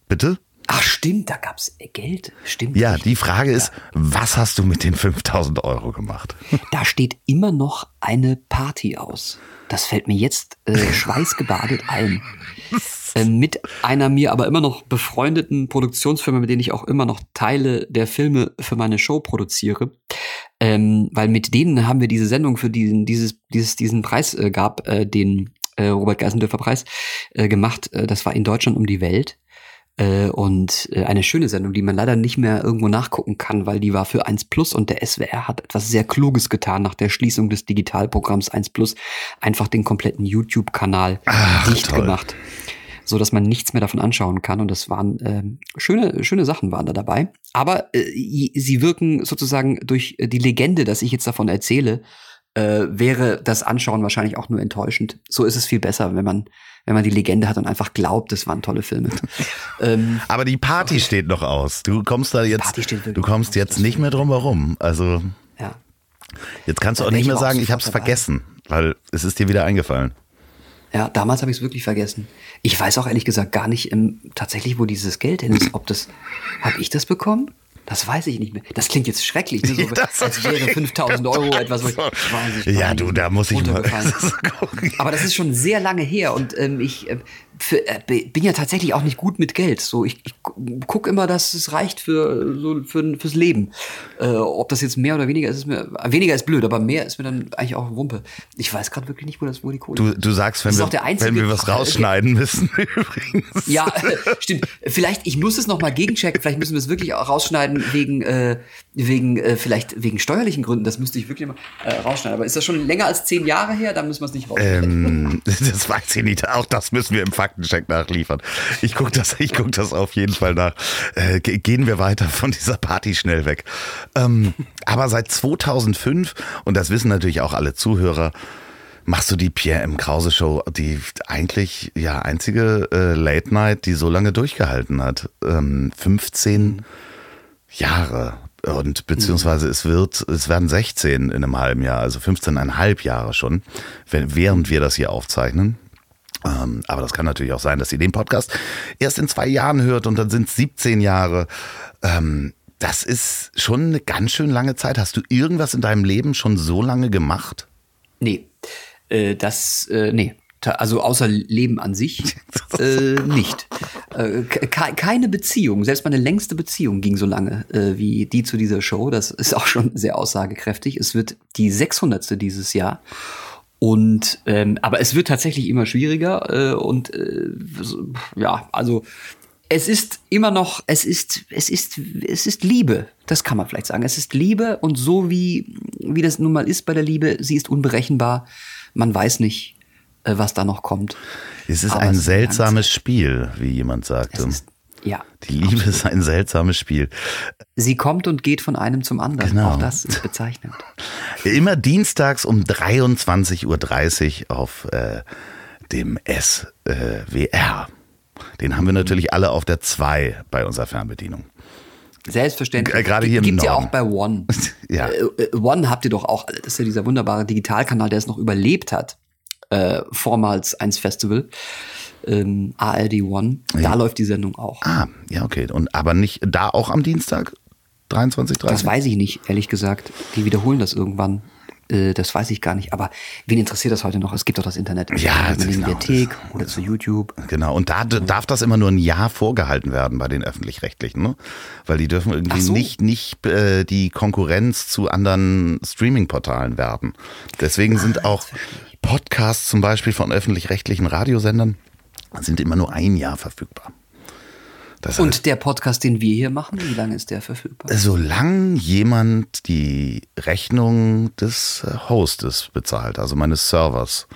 Bitte? Ach stimmt, da gab's äh, Geld. Stimmt. Ja, richtig. die Frage ist, was hast du mit den 5000 Euro gemacht? Da steht immer noch eine Party aus. Das fällt mir jetzt äh, schweißgebadet ein. Äh, mit einer mir aber immer noch befreundeten Produktionsfirma, mit denen ich auch immer noch Teile der Filme für meine Show produziere. Ähm, weil mit denen haben wir diese Sendung für diesen, dieses, dieses, diesen Preis äh, gab, äh, den äh, Robert Geisendörfer Preis äh, gemacht. Äh, das war in Deutschland um die Welt. Äh, und äh, eine schöne Sendung, die man leider nicht mehr irgendwo nachgucken kann, weil die war für 1 Plus und der SWR hat etwas sehr Kluges getan nach der Schließung des Digitalprogramms 1 Plus. Einfach den kompletten YouTube-Kanal dicht toll. gemacht. So dass man nichts mehr davon anschauen kann. Und das waren ähm, schöne, schöne Sachen waren da dabei. Aber äh, sie wirken sozusagen durch äh, die Legende, dass ich jetzt davon erzähle, äh, wäre das Anschauen wahrscheinlich auch nur enttäuschend. So ist es viel besser, wenn man, wenn man die Legende hat und einfach glaubt, das waren tolle Filme. ähm, Aber die Party steht noch aus. Du kommst da jetzt, du kommst jetzt nicht mehr drum herum. Also ja. jetzt kannst du auch nicht ich mehr sagen, ich habe es vergessen, weil es ist dir wieder eingefallen. Ja, damals habe ich es wirklich vergessen. Ich weiß auch ehrlich gesagt gar nicht ähm, tatsächlich, wo dieses Geld hin ist. Ob das, habe ich das bekommen? Das weiß ich nicht mehr. Das klingt jetzt schrecklich, ne? so, Das- als wäre 5000 Euro etwas, wo ich, weiß ich Ja, du, da muss ich mal gucken. Aber das ist schon sehr lange her und ähm, ich äh, für, äh, bin ja tatsächlich auch nicht gut mit Geld. So, ich, ich gucke immer, dass es reicht für so für, fürs Leben. Äh, ob das jetzt mehr oder weniger ist, ist mir weniger ist blöd, aber mehr ist mir dann eigentlich auch Wumpe. Ich weiß gerade wirklich nicht, wo das wo die Kohle Du, du sagst, wenn wir, wenn wir was rausschneiden müssen, übrigens. Ja, stimmt. Vielleicht, ich muss es noch mal gegenchecken. Vielleicht müssen wir es wirklich auch rausschneiden wegen, äh, wegen, äh, vielleicht wegen steuerlichen Gründen. Das müsste ich wirklich mal äh, rausschneiden. Aber ist das schon länger als zehn Jahre her? Dann müssen wir es nicht rausschneiden. Ähm, das weiß ich nicht. Auch das müssen wir im Faktencheck nachliefern. Ich gucke das, ich guck das auf jeden Fall nach. Äh, ge- gehen wir weiter von dieser Party schnell weg. Ähm, aber seit 2005, und das wissen natürlich auch alle Zuhörer, machst du die Pierre M. Krause Show, die eigentlich ja einzige äh, Late Night, die so lange durchgehalten hat. Ähm, 15 Jahre. Und beziehungsweise es wird, es werden 16 in einem halben Jahr, also 15,5 Jahre schon, wenn, während wir das hier aufzeichnen. Ähm, aber das kann natürlich auch sein, dass ihr den Podcast erst in zwei Jahren hört und dann sind es 17 Jahre. Ähm, das ist schon eine ganz schön lange Zeit. Hast du irgendwas in deinem Leben schon so lange gemacht? Nee. Äh, das, äh, nee. Also außer Leben an sich äh, nicht. Äh, ke- keine Beziehung, selbst meine längste Beziehung ging so lange äh, wie die zu dieser Show. Das ist auch schon sehr aussagekräftig. Es wird die 600. dieses Jahr. Und ähm, aber es wird tatsächlich immer schwieriger äh, und äh, ja, also es ist immer noch, es ist, es ist, es ist Liebe. Das kann man vielleicht sagen. Es ist Liebe und so wie wie das nun mal ist bei der Liebe, sie ist unberechenbar. Man weiß nicht, äh, was da noch kommt. Es ist Aber ein seltsames Spiel, wie jemand sagte. Es ist, ja, Die Liebe ist ein seltsames Spiel. sie kommt und geht von einem zum anderen. Genau. Auch das ist bezeichnend. Immer dienstags um 23.30 Uhr auf äh, dem SWR. Den haben wir natürlich alle auf der 2 bei unserer Fernbedienung. Selbstverständlich. G- gerade hier im Gibt's ja auch bei One. Ja. Äh, äh, One habt ihr doch auch. Das ist ja dieser wunderbare Digitalkanal, der es noch überlebt hat. Äh, vormals 1 Festival. Ähm, ARD One. Da läuft die Sendung auch. Ah, ja, okay. Und aber nicht da auch am Dienstag? 23.30 Das weiß ich nicht, ehrlich gesagt. Die wiederholen das irgendwann. äh, das weiß ich gar nicht. Aber wen interessiert das heute noch? Es gibt doch das Internet. Ja, in der genau. Mediathek oder zu YouTube. Genau, und da darf das immer nur ein Jahr vorgehalten werden bei den öffentlich-rechtlichen, ne? Weil die dürfen irgendwie so. nicht, nicht äh, die Konkurrenz zu anderen Streaming-Portalen werden. Deswegen Ah, sind auch Podcasts zum Beispiel von öffentlich-rechtlichen Radiosendern sind immer nur ein Jahr verfügbar. Das heißt, Und der Podcast, den wir hier machen, wie lange ist der verfügbar? solange jemand die Rechnung des äh, Hostes bezahlt, also meines Servers,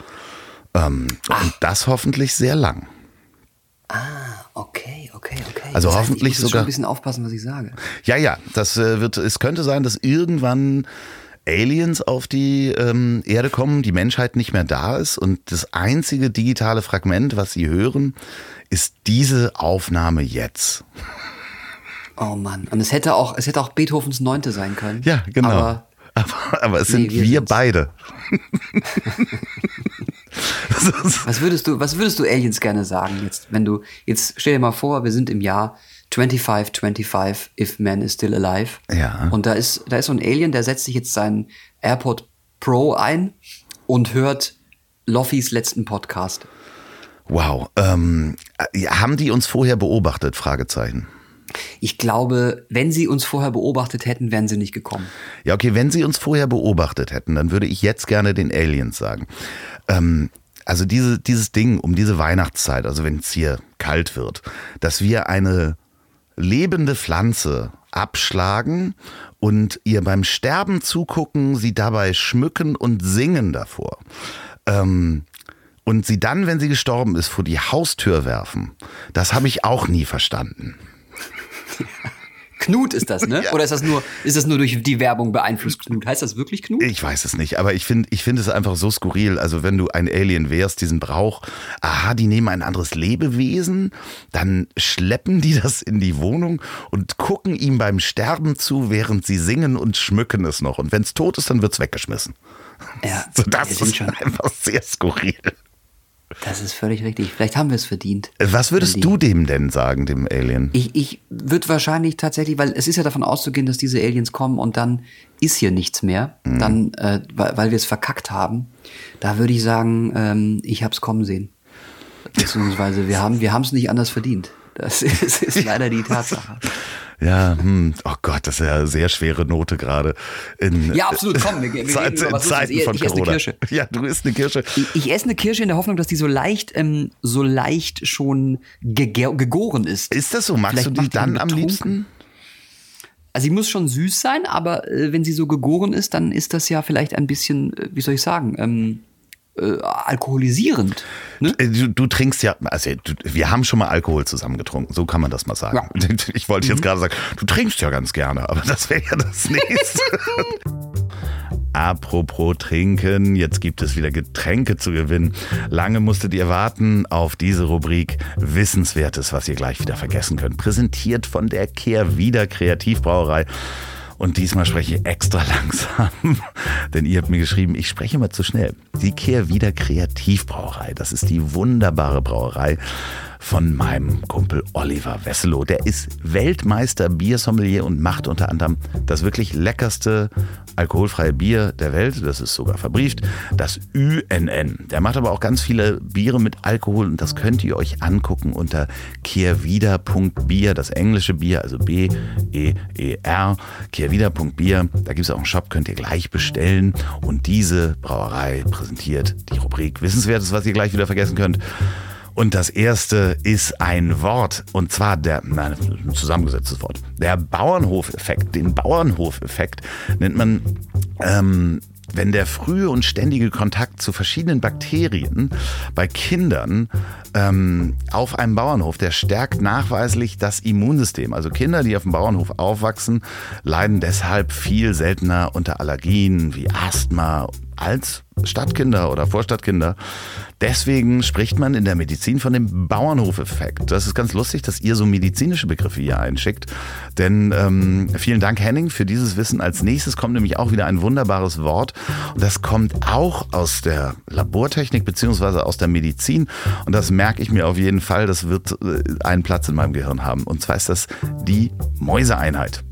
ähm, und das hoffentlich sehr lang. Okay, okay, okay. Also Das heißt, hoffentlich ich muss sogar- ein bisschen aufpassen, was ich sage. Ja, ja, das äh, wird, es könnte sein, dass irgendwann Aliens auf die ähm, Erde kommen, die Menschheit nicht mehr da ist und das einzige digitale Fragment, was sie hören, ist diese Aufnahme jetzt. Oh Mann. Und es hätte auch, es hätte auch Beethovens Neunte sein können. Ja, genau. Aber aber, aber es Nee, sind wir wir, beide. Was würdest du, was würdest du Aliens gerne sagen jetzt, wenn du, jetzt stell dir mal vor, wir sind im Jahr 2525, if man is still alive. Ja. Und da ist, da ist so ein Alien, der setzt sich jetzt seinen AirPod Pro ein und hört Loffys letzten Podcast. wow. Ähm, äh, haben die uns vorher beobachtet? Fragezeichen. Ich glaube, wenn sie uns vorher beobachtet hätten, wären sie nicht gekommen. Ja, okay, wenn Sie uns vorher beobachtet hätten, dann würde ich jetzt gerne den Aliens sagen. Ähm, also diese, dieses Ding um diese Weihnachtszeit, also wenn es hier kalt wird, dass wir eine lebende Pflanze abschlagen und ihr beim Sterben zugucken, sie dabei schmücken und singen davor. Ähm, und sie dann, wenn sie gestorben ist, vor die Haustür werfen. Das habe ich auch nie verstanden. Knut ist das, ne? Oder ist das nur, ist das nur durch die Werbung beeinflusst Knut? Heißt das wirklich Knut? Ich weiß es nicht, aber ich finde ich finde es einfach so skurril. Also wenn du ein Alien wärst, diesen Brauch, aha, die nehmen ein anderes Lebewesen, dann schleppen die das in die Wohnung und gucken ihm beim Sterben zu, während sie singen und schmücken es noch. Und wenn es tot ist, dann wird's weggeschmissen. Ja, So, das ist schon, einfach sehr skurril. Das ist völlig richtig. Vielleicht haben wir es verdient. Was würdest du dem denn sagen, dem Alien? Ich, ich würde wahrscheinlich tatsächlich, weil es ist ja davon auszugehen, dass diese Aliens kommen und dann ist hier nichts mehr, Mhm. dann, äh, weil, weil wir es verkackt haben. Da würde ich sagen, ähm, ich habe es kommen sehen. Beziehungsweise wir haben wir haben es nicht anders verdient. Das ist, ist leider die Tatsache. Ja, hm, oh Gott, das ist ja eine sehr schwere Note gerade. in- Ja, absolut, komm, wir- wir reden Zeit- über in was. Zeiten Ich- von ich esse eine. Kirsche. Ja, du isst eine Kirsche. Ich, ich esse eine Kirsche in der Hoffnung, dass die so leicht, ähm, so leicht schon gegoren ist. Ist das so? Magst Vielleicht du die dann am liebsten? Also sie muss schon süß sein, aber äh, wenn sie so gegoren ist, dann ist das ja vielleicht ein bisschen, äh, wie soll ich sagen, ähm, äh, alkoholisierend. Ne? Äh, Du, du trinkst ja, also du, wir haben schon mal Alkohol zusammen getrunken, so kann man das mal sagen. Ja. Ich wollte jetzt gerade sagen, du trinkst ja ganz gerne, aber das wäre ja das nächste. Apropos Trinken, jetzt gibt es wieder Getränke zu gewinnen. Lange musstet ihr warten auf diese Rubrik Wissenswertes, was ihr gleich wieder vergessen könnt. Präsentiert von der Kehrwieder Kreativbrauerei. Und diesmal spreche ich extra langsam, denn ihr habt mir geschrieben, ich spreche mal zu schnell. Die Kehrwieder Kreativbrauerei, das ist die wunderbare Brauerei von meinem Kumpel Oliver Wesselow. Der ist Weltmeister Biersommelier und macht unter anderem das wirklich leckerste alkoholfreie Bier der Welt. Das ist sogar verbrieft. Das UNN. Der macht aber auch ganz viele Biere mit Alkohol und das könnt ihr euch angucken unter kehrwieder.bier, das englische Bier, also B-E-E-R, kehrwieder.bier. Da gibt es auch einen Shop, könnt ihr gleich bestellen. Und diese Brauerei präsentiert die Rubrik Wissenswertes, was ihr gleich wieder vergessen könnt. Und das erste ist ein Wort, und zwar der, nein, ein zusammengesetztes Wort. Der Bauernhofeffekt. Den Bauernhofeffekt nennt man, ähm, wenn der frühe und ständige Kontakt zu verschiedenen Bakterien bei Kindern ähm, auf einem Bauernhof, der stärkt nachweislich das Immunsystem. Also Kinder, die auf dem Bauernhof aufwachsen, leiden deshalb viel seltener unter Allergien wie Asthma als Stadtkinder oder Vorstadtkinder. Deswegen spricht man in der Medizin von dem Bauernhofeffekt. Das ist ganz lustig, dass ihr so medizinische Begriffe hier einschickt. Denn ähm, vielen Dank, Henning, für dieses Wissen. Als nächstes kommt nämlich auch wieder ein wunderbares Wort. Und das kommt auch aus der Labortechnik beziehungsweise aus der Medizin. Und das merke ich mir auf jeden Fall. Das wird äh, einen Platz in meinem Gehirn haben. Und zwar ist das die Mäuseeinheit.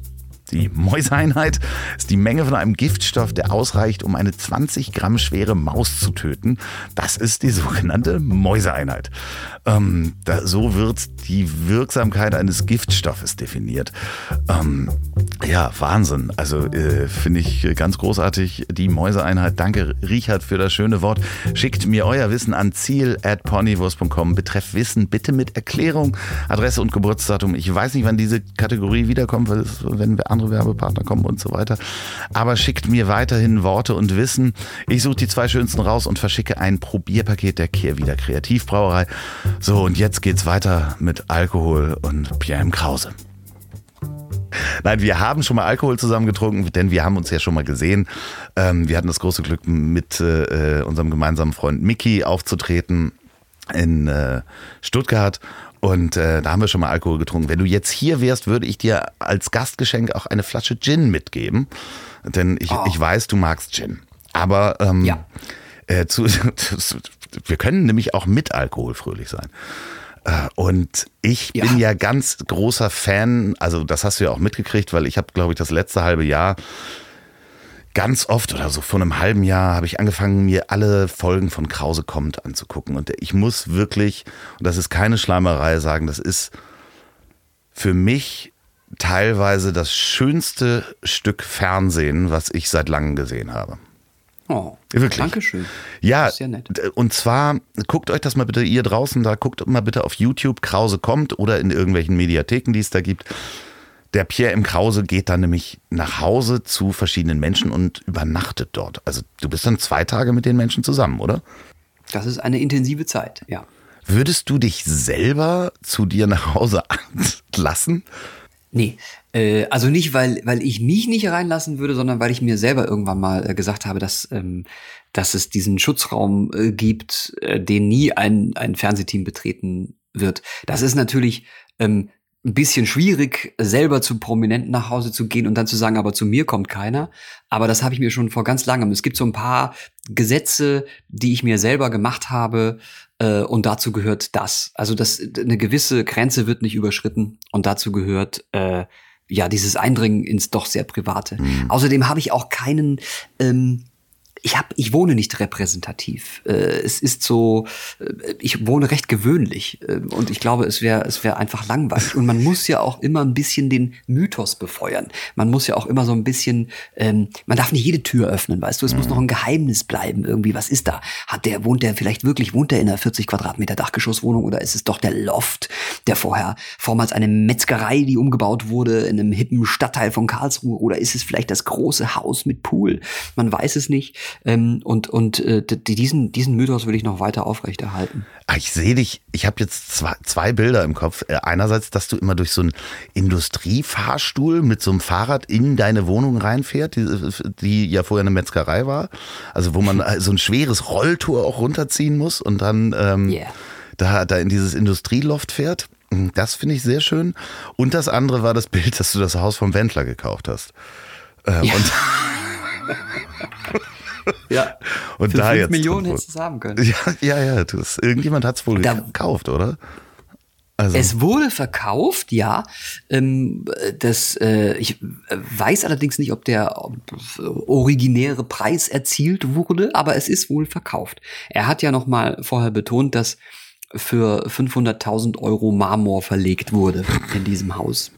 Die Mäuseeinheit ist die Menge von einem Giftstoff, der ausreicht, um eine 20 Gramm schwere Maus zu töten. Das ist die sogenannte Mäuseeinheit. Ähm, da, so wird die Wirksamkeit eines Giftstoffes definiert. Ähm, ja, Wahnsinn. Also äh, finde ich ganz großartig. Die Mäuseeinheit. Danke, Richard, für das schöne Wort. Schickt mir euer Wissen an ziel.ponywurst.com. Betreff Wissen bitte mit Erklärung, Adresse und Geburtsdatum. Ich weiß nicht, wann diese Kategorie wiederkommt, wenn wir andere Werbepartner kommen und so weiter. Aber schickt mir weiterhin Worte und Wissen. Ich suche die zwei schönsten raus und verschicke ein Probierpaket der Kehrwieder Kreativbrauerei. So, und jetzt geht's weiter mit Alkohol und Pierre M. Krause. Nein, wir haben schon mal Alkohol zusammen getrunken, denn wir haben uns ja schon mal gesehen. Ähm, wir hatten das große Glück, mit äh, unserem gemeinsamen Freund Mickey aufzutreten in äh, Stuttgart. Und äh, da haben wir schon mal Alkohol getrunken. Wenn du jetzt hier wärst, würde ich dir als Gastgeschenk auch eine Flasche Gin mitgeben. Denn ich, oh. ich weiß, du magst Gin. Aber ähm, ja. äh, zu, wir können nämlich auch mit Alkohol fröhlich sein. Äh, und ich ja. bin ja ganz großer Fan, also das hast du ja auch mitgekriegt, weil ich habe, glaube ich, das letzte halbe Jahr ganz oft oder so vor einem halben Jahr habe ich angefangen, mir alle Folgen von Krause kommt anzugucken. Und ich muss wirklich, und das ist keine Schleimerei, sagen, das ist für mich teilweise das schönste Stück Fernsehen, was ich seit langem gesehen habe. Oh, wirklich. Dankeschön. Ja, ja und zwar guckt euch das mal bitte ihr draußen da, guckt mal bitte auf YouTube, Krause kommt oder in irgendwelchen Mediatheken, die es da gibt. Der Pierre im Krause geht dann nämlich nach Hause zu verschiedenen Menschen und übernachtet dort. Also du bist dann zwei Tage mit den Menschen zusammen, oder? Das ist eine intensive Zeit, ja. Würdest du dich selber zu dir nach Hause lassen? Nee, äh, also nicht, weil, weil ich mich nicht reinlassen würde, sondern weil ich mir selber irgendwann mal äh, gesagt habe, dass, ähm, dass es diesen Schutzraum äh, gibt, äh, den nie ein, ein Fernsehteam betreten wird. Das ist natürlich ähm, ein bisschen schwierig, selber zu Prominenten nach Hause zu gehen und dann zu sagen, aber zu mir kommt keiner. Aber das habe ich mir schon vor ganz langem. Es gibt so ein paar Gesetze, die ich mir selber gemacht habe, äh, und dazu gehört das. Also das eine gewisse Grenze wird nicht überschritten und dazu gehört äh, ja dieses Eindringen ins doch sehr private. Mhm. Außerdem habe ich auch keinen ähm, ich habe, ich wohne nicht repräsentativ. Äh, es ist so, äh, ich wohne recht gewöhnlich äh, und ich glaube, es wäre, es wäre einfach langweilig. Und man muss ja auch immer ein bisschen den Mythos befeuern. Man muss ja auch immer so ein bisschen, ähm, man darf nicht jede Tür öffnen, weißt du. Es mhm. muss noch ein Geheimnis bleiben irgendwie. Was ist da? Hat der wohnt der vielleicht wirklich wohnt der in einer 40 Quadratmeter Dachgeschosswohnung oder ist es doch der Loft, der vorher vormals eine Metzgerei, die umgebaut wurde in einem hippen Stadtteil von Karlsruhe oder ist es vielleicht das große Haus mit Pool? Man weiß es nicht. Ähm, und und äh, diesen, diesen Mythos will ich noch weiter aufrechterhalten. Ah, ich sehe dich, ich habe jetzt zwei, zwei Bilder im Kopf. Äh, einerseits, dass du immer durch so einen Industriefahrstuhl mit so einem Fahrrad in deine Wohnung reinfährt, die, die ja vorher eine Metzgerei war. Also wo man so ein schweres Rolltor auch runterziehen muss und dann ähm, yeah. da, da in dieses Industrieloft fährt. Das finde ich sehr schön. Und das andere war das Bild, dass du das Haus vom Wendler gekauft hast. Ähm, ja. Ja. Und Für da fünf jetzt. Millionen hättest du es haben können. Ja, ja, ja. Das, irgendjemand hat es wohl da, gekauft, oder? Also. Es wurde verkauft, ja. Ähm, das, äh, ich weiß allerdings nicht, ob der originäre Preis erzielt wurde, aber es ist wohl verkauft. Er hat ja noch mal vorher betont, dass für 500.000 Euro Marmor verlegt wurde in diesem Haus.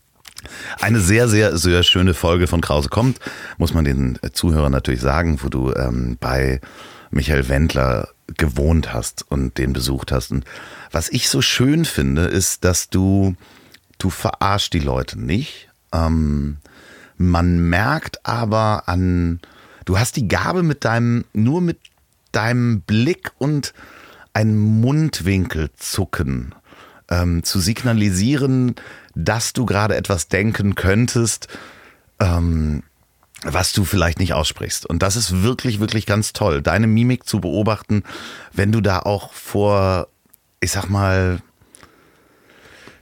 Eine sehr, sehr, sehr schöne Folge von Krause kommt, muss man den Zuhörern natürlich sagen, wo du ähm, bei Michael Wendler gewohnt hast und den besucht hast. Und was ich so schön finde, ist, dass du, du verarschst die Leute nicht. Ähm, man merkt aber an, du hast die Gabe mit deinem, nur mit deinem Blick und ein Mundwinkelzucken ähm, zu signalisieren, dass du gerade etwas denken könntest, ähm, was du vielleicht nicht aussprichst. Und das ist wirklich, wirklich ganz toll, deine Mimik zu beobachten, wenn du da auch vor, ich sag mal,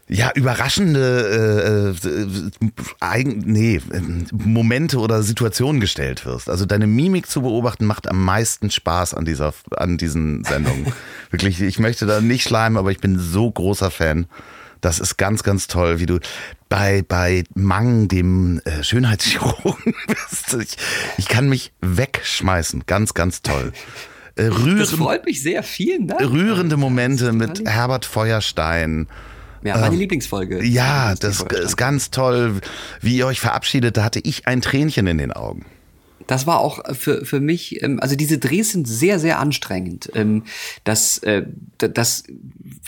ja, überraschende äh, äh, nee, Momente oder Situationen gestellt wirst. Also deine Mimik zu beobachten macht am meisten Spaß an dieser, an diesen Sendungen. Wirklich, ich möchte da nicht schleimen, aber ich bin so großer Fan Das ist ganz, ganz toll, wie du bei, bei Mang, dem äh, Schönheitschirurgen bist. Ich, ich kann mich wegschmeißen. Ganz, ganz toll. Äh, rühren, Das freut mich sehr. Vielen Dank. rührende Momente mit Herbert Feuerstein. Ja, meine Lieblingsfolge. Ja, das ist ganz toll. Wie ihr euch verabschiedet, da hatte ich ein Tränchen in den Augen. Das war auch für, für mich, ähm, also diese Drehs sind sehr, sehr anstrengend. Ähm, Das, äh, das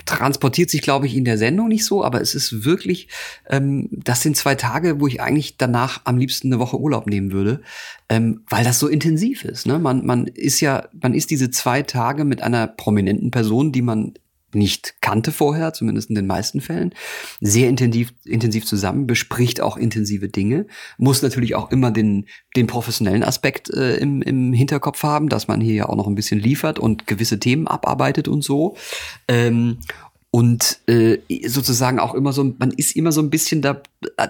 transportiert sich, glaube ich, in der Sendung nicht so, aber es ist wirklich, ähm, das sind zwei Tage, wo ich eigentlich danach am liebsten eine Woche Urlaub nehmen würde, ähm, weil das so intensiv ist. Ne? Man, man ist ja, man ist diese zwei Tage mit einer prominenten Person, die man nicht kannte vorher, zumindest in den meisten Fällen, sehr intensiv, intensiv zusammen, bespricht auch intensive Dinge, muss natürlich auch immer den, den professionellen Aspekt äh, im, im Hinterkopf haben, dass man hier ja auch noch ein bisschen liefert und gewisse Themen abarbeitet und so. Ähm, und äh, sozusagen auch immer so, man ist immer so ein bisschen da, äh,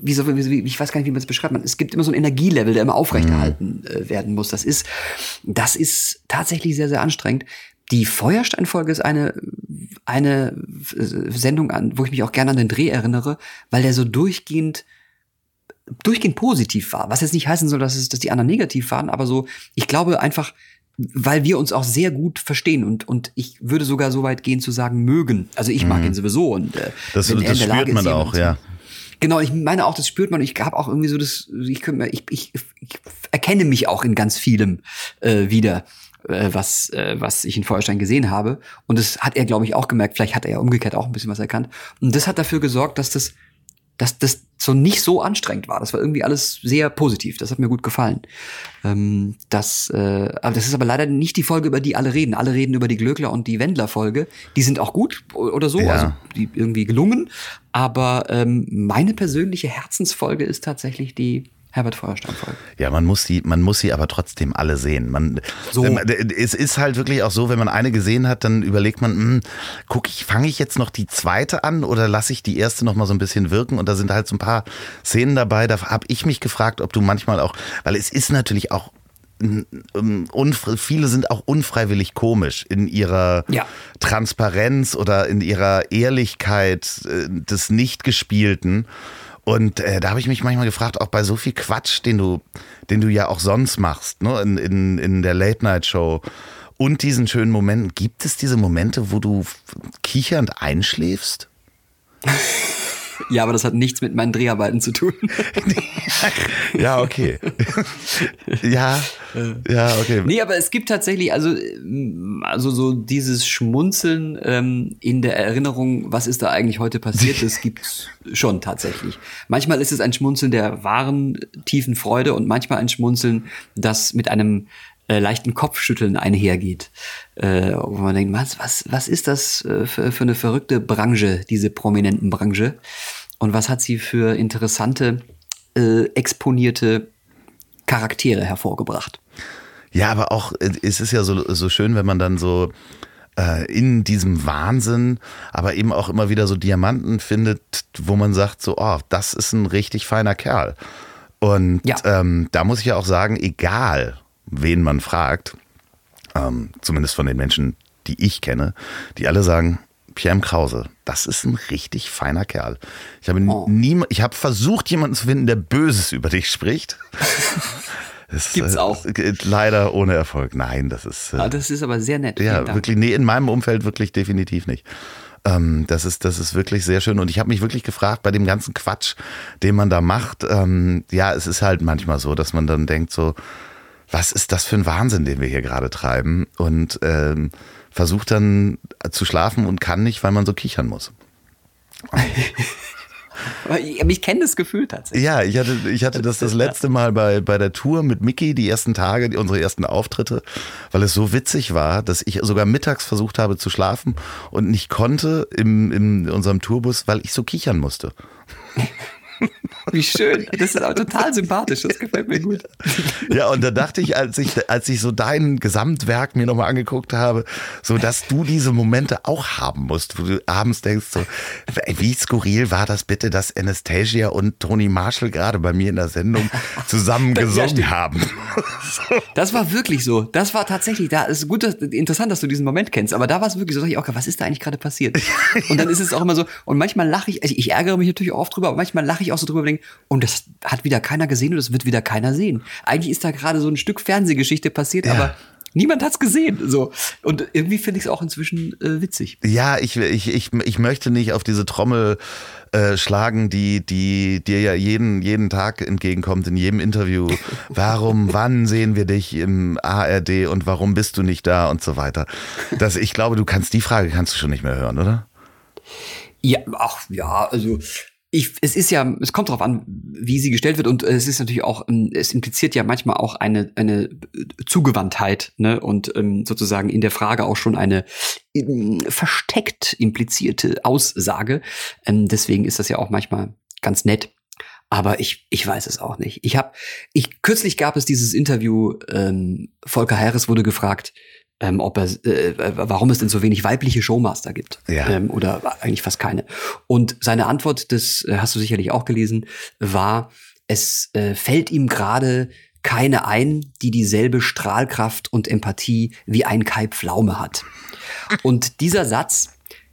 wie so, wie, ich weiß gar nicht, wie man es beschreibt. Man, es gibt immer so ein Energielevel, der immer aufrechterhalten äh, werden muss. Das ist, das ist tatsächlich sehr, sehr anstrengend. Die Feuerstein-Folge ist eine, eine Sendung, an, wo ich mich auch gerne an den Dreh erinnere, weil der so durchgehend durchgehend positiv war. Was jetzt nicht heißen soll, dass, es, dass die anderen negativ waren, aber so, ich glaube einfach, weil wir uns auch sehr gut verstehen und, und ich würde sogar so weit gehen zu sagen, mögen. Also ich mag ihn sowieso. Und, äh, Mhm. Das, das spürt Lage man ist, auch, ja. Genau, ich meine auch, das spürt man. Ich habe auch irgendwie so das, ich, könnte ich, ich, ich erkenne mich auch in ganz vielem äh, wieder, äh, was, äh, was ich in Feuerstein gesehen habe. Und das hat er, glaube ich, auch gemerkt. Vielleicht hat er ja umgekehrt auch ein bisschen was erkannt. Und das hat dafür gesorgt, dass das, dass das so nicht so anstrengend war. Das war irgendwie alles sehr positiv. Das hat mir gut gefallen. Ähm, das, äh, aber das ist aber leider nicht die Folge, über die alle reden. Alle reden über die Glöckler und die Wendler-Folge. Die sind auch gut oder so, Ja. also die irgendwie gelungen. Aber ähm, meine persönliche Herzensfolge ist tatsächlich die Herbert Feuerstein-Folge. Ja, man muss sie, man muss sie aber trotzdem alle sehen. Man, So. man- es ist halt wirklich auch so, wenn man eine gesehen hat, dann überlegt man, hm, guck ich, fange ich jetzt noch die zweite an oder lasse ich die erste noch mal so ein bisschen wirken? Und da sind halt so ein paar Szenen dabei. Da habe ich mich gefragt, ob du manchmal auch, weil es ist natürlich auch ähm, unfre- viele sind auch unfreiwillig komisch in ihrer Ja. Transparenz oder in ihrer Ehrlichkeit äh, des Nichtgespielten. Und äh, da habe ich mich manchmal gefragt, auch bei so viel Quatsch, den du, den du ja auch sonst machst, ne, in, in, in der Late-Night-Show und diesen schönen Momenten, gibt es diese Momente, wo du kichernd einschläfst? Ja, aber das hat nichts mit meinen Dreharbeiten zu tun. Ja, okay. ja, ja, okay. Nee, aber es gibt tatsächlich, also, also so dieses Schmunzeln ähm, in der Erinnerung, was ist da eigentlich heute passiert, das gibt's schon tatsächlich. Manchmal ist es ein Schmunzeln der wahren, tiefen Freude und manchmal ein Schmunzeln, das mit einem äh, leichten Kopfschütteln einhergeht. Äh, wo man denkt, was, was, was ist das äh, für, für eine verrückte Branche, diese prominenten Branche? Und was hat sie für interessante, äh, exponierte Charaktere hervorgebracht? Ja, aber auch, äh, es ist ja so, so schön, wenn man dann so äh, in diesem Wahnsinn, aber eben auch immer wieder so Diamanten findet, wo man sagt, so, oh, das ist ein richtig feiner Kerl. Und Ja. ähm, da muss ich ja auch sagen, egal wen man fragt, ähm, zumindest von den Menschen, die ich kenne, die alle sagen, Pierre M. Krause, das ist ein richtig feiner Kerl. Ich habe Oh. nie, ich habe versucht, jemanden zu finden, der Böses über dich spricht. Das, Gibt's äh, auch. geht Leider ohne Erfolg. Nein, das ist äh, Ah, das ist aber sehr nett. Ja wirklich nee, in meinem Umfeld wirklich definitiv nicht. Ähm, das ist das ist wirklich sehr schön und ich habe mich wirklich gefragt bei dem ganzen Quatsch, den man da macht. Ähm, ja, es ist halt manchmal so, dass man dann denkt so, was ist das für ein Wahnsinn, den wir hier gerade treiben und ähm, versucht dann zu schlafen und kann nicht, weil man so kichern muss. Aber ich, ich kenne das Gefühl tatsächlich. Ja, ich hatte, ich hatte das das letzte Mal bei, bei der Tour mit Mickey, die ersten Tage, die, unsere ersten Auftritte, weil es so witzig war, dass ich sogar mittags versucht habe zu schlafen und nicht konnte im, in unserem Tourbus, weil ich so kichern musste. Wie schön. Das ist auch total sympathisch. Das gefällt mir gut. Ja, und da dachte ich, als ich, als ich so dein Gesamtwerk mir nochmal angeguckt habe, so dass du diese Momente auch haben musst, wo du abends denkst, so, wie skurril war das bitte, dass Anastasia und Toni Marshall gerade bei mir in der Sendung zusammen gesungen ja, haben. Das war wirklich so. Das war tatsächlich, da ist gut, interessant, dass du diesen Moment kennst, aber da war es wirklich so, dachte ich auch, was ist da eigentlich gerade passiert? Und dann ist es auch immer so, und manchmal lache ich, also ich ärgere mich natürlich oft drüber, aber manchmal lache ich auch so drüber und denke, und das hat wieder keiner gesehen und das wird wieder keiner sehen. Eigentlich ist da gerade so ein Stück Fernsehgeschichte passiert, ja. aber Niemand hat's gesehen. So. Und irgendwie finde ich es auch inzwischen äh, witzig. Ja, ich, ich, ich, ich möchte nicht auf diese Trommel äh, schlagen, die, die dir ja jeden, jeden Tag entgegenkommt, in jedem Interview. Warum, wann sehen wir dich im ARD und warum bist du nicht da und so weiter. Das, ich glaube, du kannst die Frage kannst du schon nicht mehr hören, oder? Ja, ach ja, also ich, es ist ja, es kommt darauf an, wie sie gestellt wird und es ist natürlich auch, ähm, es impliziert ja manchmal auch eine eine Zugewandtheit, ne und ähm, sozusagen in der Frage auch schon eine ähm, versteckt implizierte Aussage. Ähm, deswegen ist das ja auch manchmal ganz nett. Aber ich, ich weiß es auch nicht. Ich habe, ich kürzlich gab es dieses Interview. Ähm, Volker Harris wurde gefragt, ähm, ob er, äh, warum es denn so wenig weibliche Showmaster gibt ja. ähm, oder eigentlich fast keine. Und seine Antwort, das äh, hast du sicherlich auch gelesen, war, es äh, fällt ihm gerade keine ein, die dieselbe Strahlkraft und Empathie wie ein Kai Pflaume hat. Und dieser Satz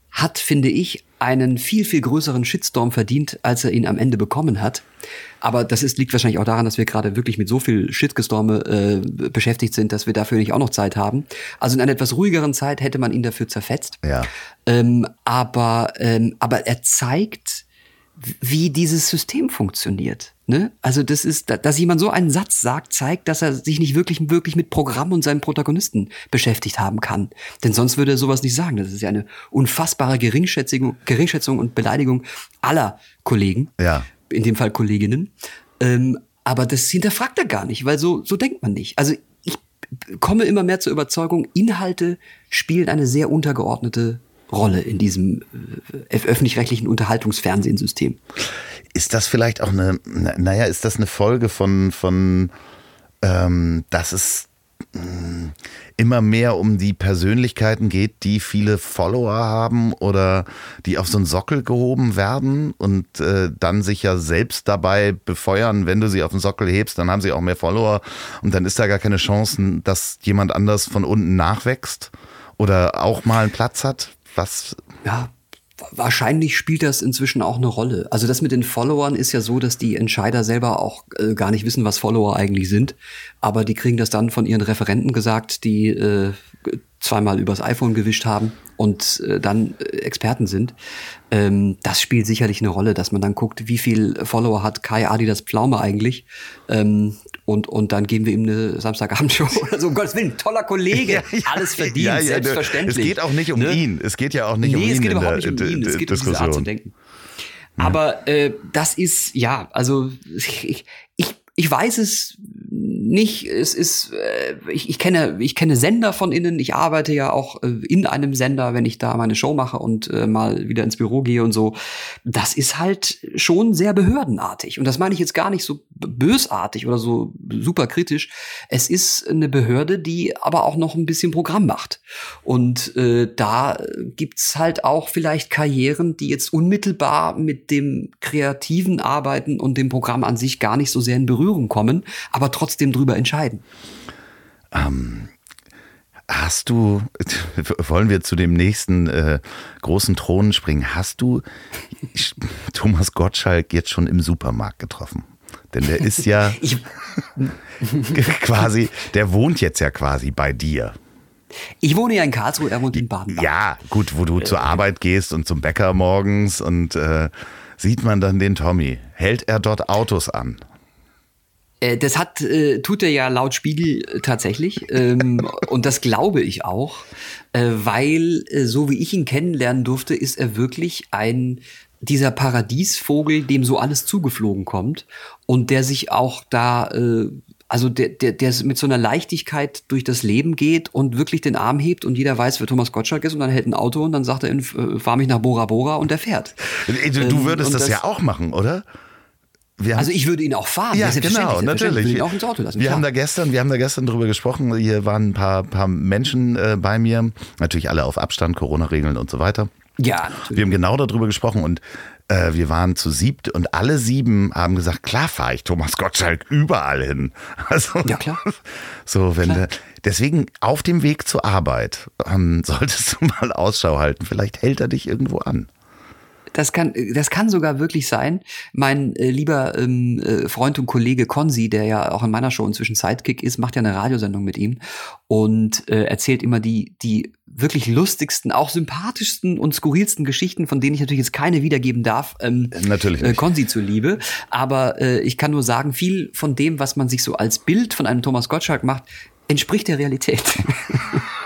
hat, finde ich, einen viel, viel größeren Shitstorm verdient, als er ihn am Ende bekommen hat. Aber das ist, liegt wahrscheinlich auch daran, dass wir gerade wirklich mit so viel Shitstorme äh, beschäftigt sind, dass wir dafür nicht auch noch Zeit haben. Also in einer etwas ruhigeren Zeit hätte man ihn dafür zerfetzt. Ja. Ähm, aber, ähm, aber er zeigt, wie dieses System funktioniert. Ne? Also das ist, dass jemand so einen Satz sagt, zeigt, dass er sich nicht wirklich, wirklich mit Programm und seinen Protagonisten beschäftigt haben kann. Denn sonst würde er sowas nicht sagen. Das ist ja eine unfassbare Geringschätzung, Geringschätzung und Beleidigung aller Kollegen. Ja. In dem Fall Kolleginnen. Ähm, aber das hinterfragt er gar nicht, weil so, so denkt man nicht. Also ich komme immer mehr zur Überzeugung, Inhalte spielen eine sehr untergeordnete Rolle in diesem äh, öffentlich-rechtlichen Unterhaltungsfernsehensystem. Ist das vielleicht auch eine, naja, ist das eine Folge von, von ähm, dass es mm, immer mehr um die Persönlichkeiten geht, die viele Follower haben oder die auf so einen Sockel gehoben werden und äh, dann sich ja selbst dabei befeuern, wenn du sie auf den Sockel hebst, dann haben sie auch mehr Follower und dann ist da gar keine Chance, dass jemand anders von unten nachwächst oder auch mal einen Platz hat. Was? Ja, wahrscheinlich spielt das inzwischen auch eine Rolle. Also das mit den Followern ist ja so, dass die Entscheider selber auch äh, gar nicht wissen, was Follower eigentlich sind. Aber die kriegen das dann von ihren Referenten gesagt, die äh, zweimal übers iPhone gewischt haben und äh, dann äh, Experten sind. Ähm, das spielt sicherlich eine Rolle, dass man dann guckt, wie viel Follower hat Kai Adidas Pflaume eigentlich. Ähm, und, und dann geben wir ihm eine Samstagabendshow oder so. Um Gottes Willen, toller Kollege, ja, ja, alles verdient, ja, selbstverständlich. Es geht auch nicht um ne? ihn. Es geht ja auch nicht nee, um ihn. Nee, es geht überhaupt nicht um ihn. Es geht um diese Art zu denken. Aber äh, das ist, ja, also ich, ich, ich weiß es nicht. Es ist, äh, ich, ich kenne, ich kenne Sender von innen. Ich arbeite ja auch äh, in einem Sender, wenn ich da meine Show mache und äh, mal wieder ins Büro gehe und so. Das ist halt schon sehr behördenartig. Und das meine ich jetzt gar nicht so bösartig oder so super kritisch. Es ist eine Behörde, die aber auch noch ein bisschen Programm macht. Und äh, da gibt's halt auch vielleicht Karrieren, die jetzt unmittelbar mit dem kreativen Arbeiten und dem Programm an sich gar nicht so sehr in Berührung kommen, aber trotzdem drüber entscheiden. Ähm, hast du, wollen wir zu dem nächsten äh, großen Thron springen, hast du Thomas Gottschalk jetzt schon im Supermarkt getroffen? Denn der ist ja quasi, der wohnt jetzt ja quasi bei dir. Ich wohne ja in Karlsruhe, er wohnt in Baden-Baden. Ja, gut, wo du äh, zur Arbeit gehst und zum Bäcker morgens und äh, sieht man dann den Tommy. Hält er dort Autos an? Äh, das hat, äh, tut er ja laut Spiegel tatsächlich. Ähm, und das glaube ich auch, äh, weil, äh, so wie ich ihn kennenlernen durfte, ist er wirklich ein dieser Paradiesvogel, dem so alles zugeflogen kommt und der sich auch da, äh, also der, der, der mit so einer Leichtigkeit durch das Leben geht und wirklich den Arm hebt und jeder weiß, wer Thomas Gottschalk ist und dann hält ein Auto und dann sagt er, fahr mich nach Bora Bora und er fährt. Du, du ähm, würdest das, das ja auch machen, oder? Also ich würde ihn auch fahren. Ja, genau, natürlich. Ich würde ihn auch ins Auto lassen. wir klar. haben da gestern, wir haben da gestern drüber gesprochen. Hier waren ein paar, paar Menschen äh, bei mir, natürlich alle auf Abstand, Corona-Regeln und so weiter. Ja, natürlich. Wir haben genau darüber gesprochen und äh, wir waren zu siebt und alle sieben haben gesagt, klar fahre ich Thomas Gottschalk überall hin. Also, Ja, klar. So, wenn der, deswegen auf dem Weg zur Arbeit ähm, solltest du mal Ausschau halten. Vielleicht hält er dich irgendwo an. Das kann, das kann sogar wirklich sein. Mein äh, lieber ähm, äh, Freund und Kollege Konzi, der ja auch in meiner Show inzwischen Sidekick ist, macht ja eine Radiosendung mit ihm und äh, erzählt immer die, die wirklich lustigsten, auch sympathischsten und skurrilsten Geschichten, von denen ich natürlich jetzt keine wiedergeben darf. Ähm, Natürlich äh, nicht. Konzi zuliebe. Aber äh, ich kann nur sagen, viel von dem, was man sich so als Bild von einem Thomas Gottschalk macht, entspricht der Realität.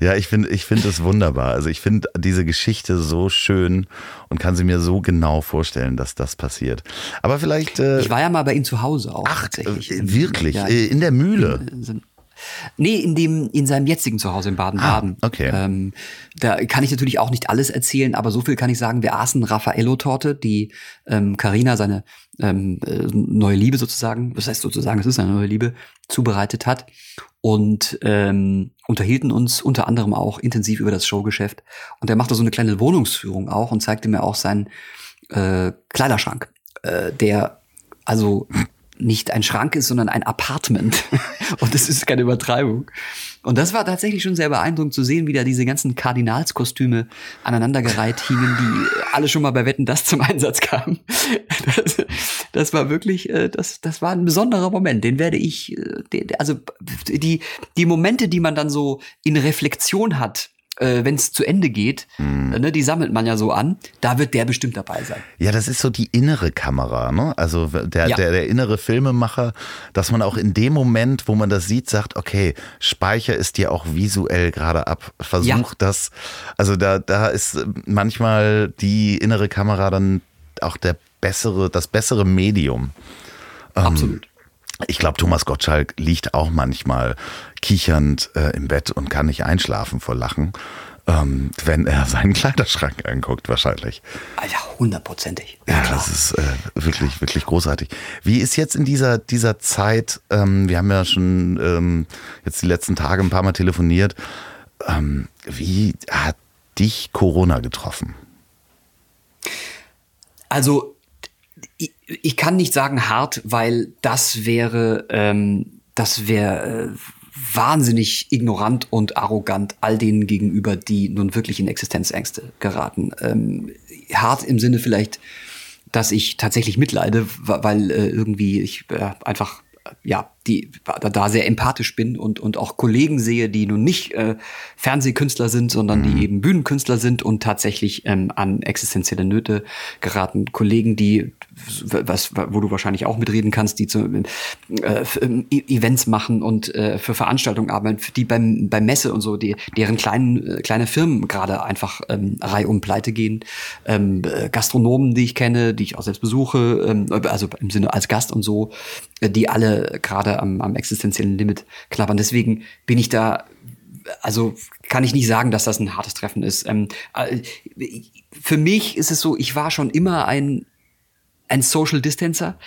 Ja, ich finde ich finde es wunderbar. Also ich finde diese Geschichte so schön und kann sie mir so genau vorstellen, dass das passiert. Aber vielleicht äh, Ich war ja mal bei ihm zu Hause auch. ach, äh, wirklich Ja, äh, in der Mühle. Nee, in dem, in seinem jetzigen Zuhause in Baden-Baden. Ah, okay. Ähm, da kann ich natürlich auch nicht alles erzählen, aber so viel kann ich sagen. Wir aßen Raffaello-Torte, die ähm, Carina, seine ähm, äh, neue Liebe sozusagen, das heißt sozusagen, es ist eine neue Liebe, zubereitet hat. Und ähm, unterhielten uns unter anderem auch intensiv über das Showgeschäft. Und er machte so eine kleine Wohnungsführung auch und zeigte mir auch seinen äh, Kleiderschrank, äh, der also nicht ein Schrank ist, sondern ein Apartment. Und das ist keine Übertreibung. Und das war tatsächlich schon sehr beeindruckend zu sehen, wie da diese ganzen Kardinalskostüme aneinandergereiht hingen, die alle schon mal bei Wetten das zum Einsatz kamen. Das, das war wirklich, äh, das, das war ein besonderer Moment. Den werde ich, äh, also die, die Momente, die man dann so in Reflexion hat, wenn es zu Ende geht, äh, ne, die sammelt man ja so an, da wird der bestimmt dabei sein. Ja, das ist so die innere Kamera, ne? Also der, Ja. der, der innere Filmemacher, dass man auch in dem Moment, wo man das sieht, sagt, okay, speicher es dir auch visuell gerade ab. Versuch Ja. das. Also da, da ist äh, manchmal die innere Kamera dann auch der bessere, das bessere Medium. Ähm, Absolut. Ich glaube, Thomas Gottschalk liegt auch manchmal kichernd äh, im Bett und kann nicht einschlafen vor Lachen, ähm, wenn er seinen Kleiderschrank anguckt, wahrscheinlich. Alter, hundertprozentig. Ja, das ist äh, wirklich, wirklich großartig. Wie ist jetzt in dieser, dieser Zeit, ähm, wir haben ja schon ähm, jetzt die letzten Tage ein paar Mal telefoniert, ähm, wie hat dich Corona getroffen? Also ich, ich kann nicht sagen hart, weil das wäre, ähm, das wäre äh, wahnsinnig ignorant und arrogant all denen gegenüber, die nun wirklich in Existenzängste geraten. Ähm, hart im Sinne vielleicht, dass ich tatsächlich mitleide, weil äh, irgendwie ich äh, einfach äh, ja die da, da sehr empathisch bin und und auch Kollegen sehe, die nun nicht äh, Fernsehkünstler sind, sondern die eben Bühnenkünstler sind und tatsächlich ähm, an existenzielle Nöte geraten. Kollegen, die was wo du wahrscheinlich auch mitreden kannst, die zu äh, ähm, E- Events machen und äh, für Veranstaltungen arbeiten, die beim beim Messe und so, die deren kleinen äh, kleine Firmen gerade einfach ähm, reihum pleite gehen. Ähm, äh, Gastronomen, die ich kenne, die ich auch selbst besuche, ähm, also im Sinne als Gast und so, äh, die alle gerade am, am existenziellen Limit knabbern. Deswegen bin ich da also kann ich nicht sagen, dass das ein hartes Treffen ist. Ähm, äh, für mich ist es so, ich war schon immer ein ein Social Distancer.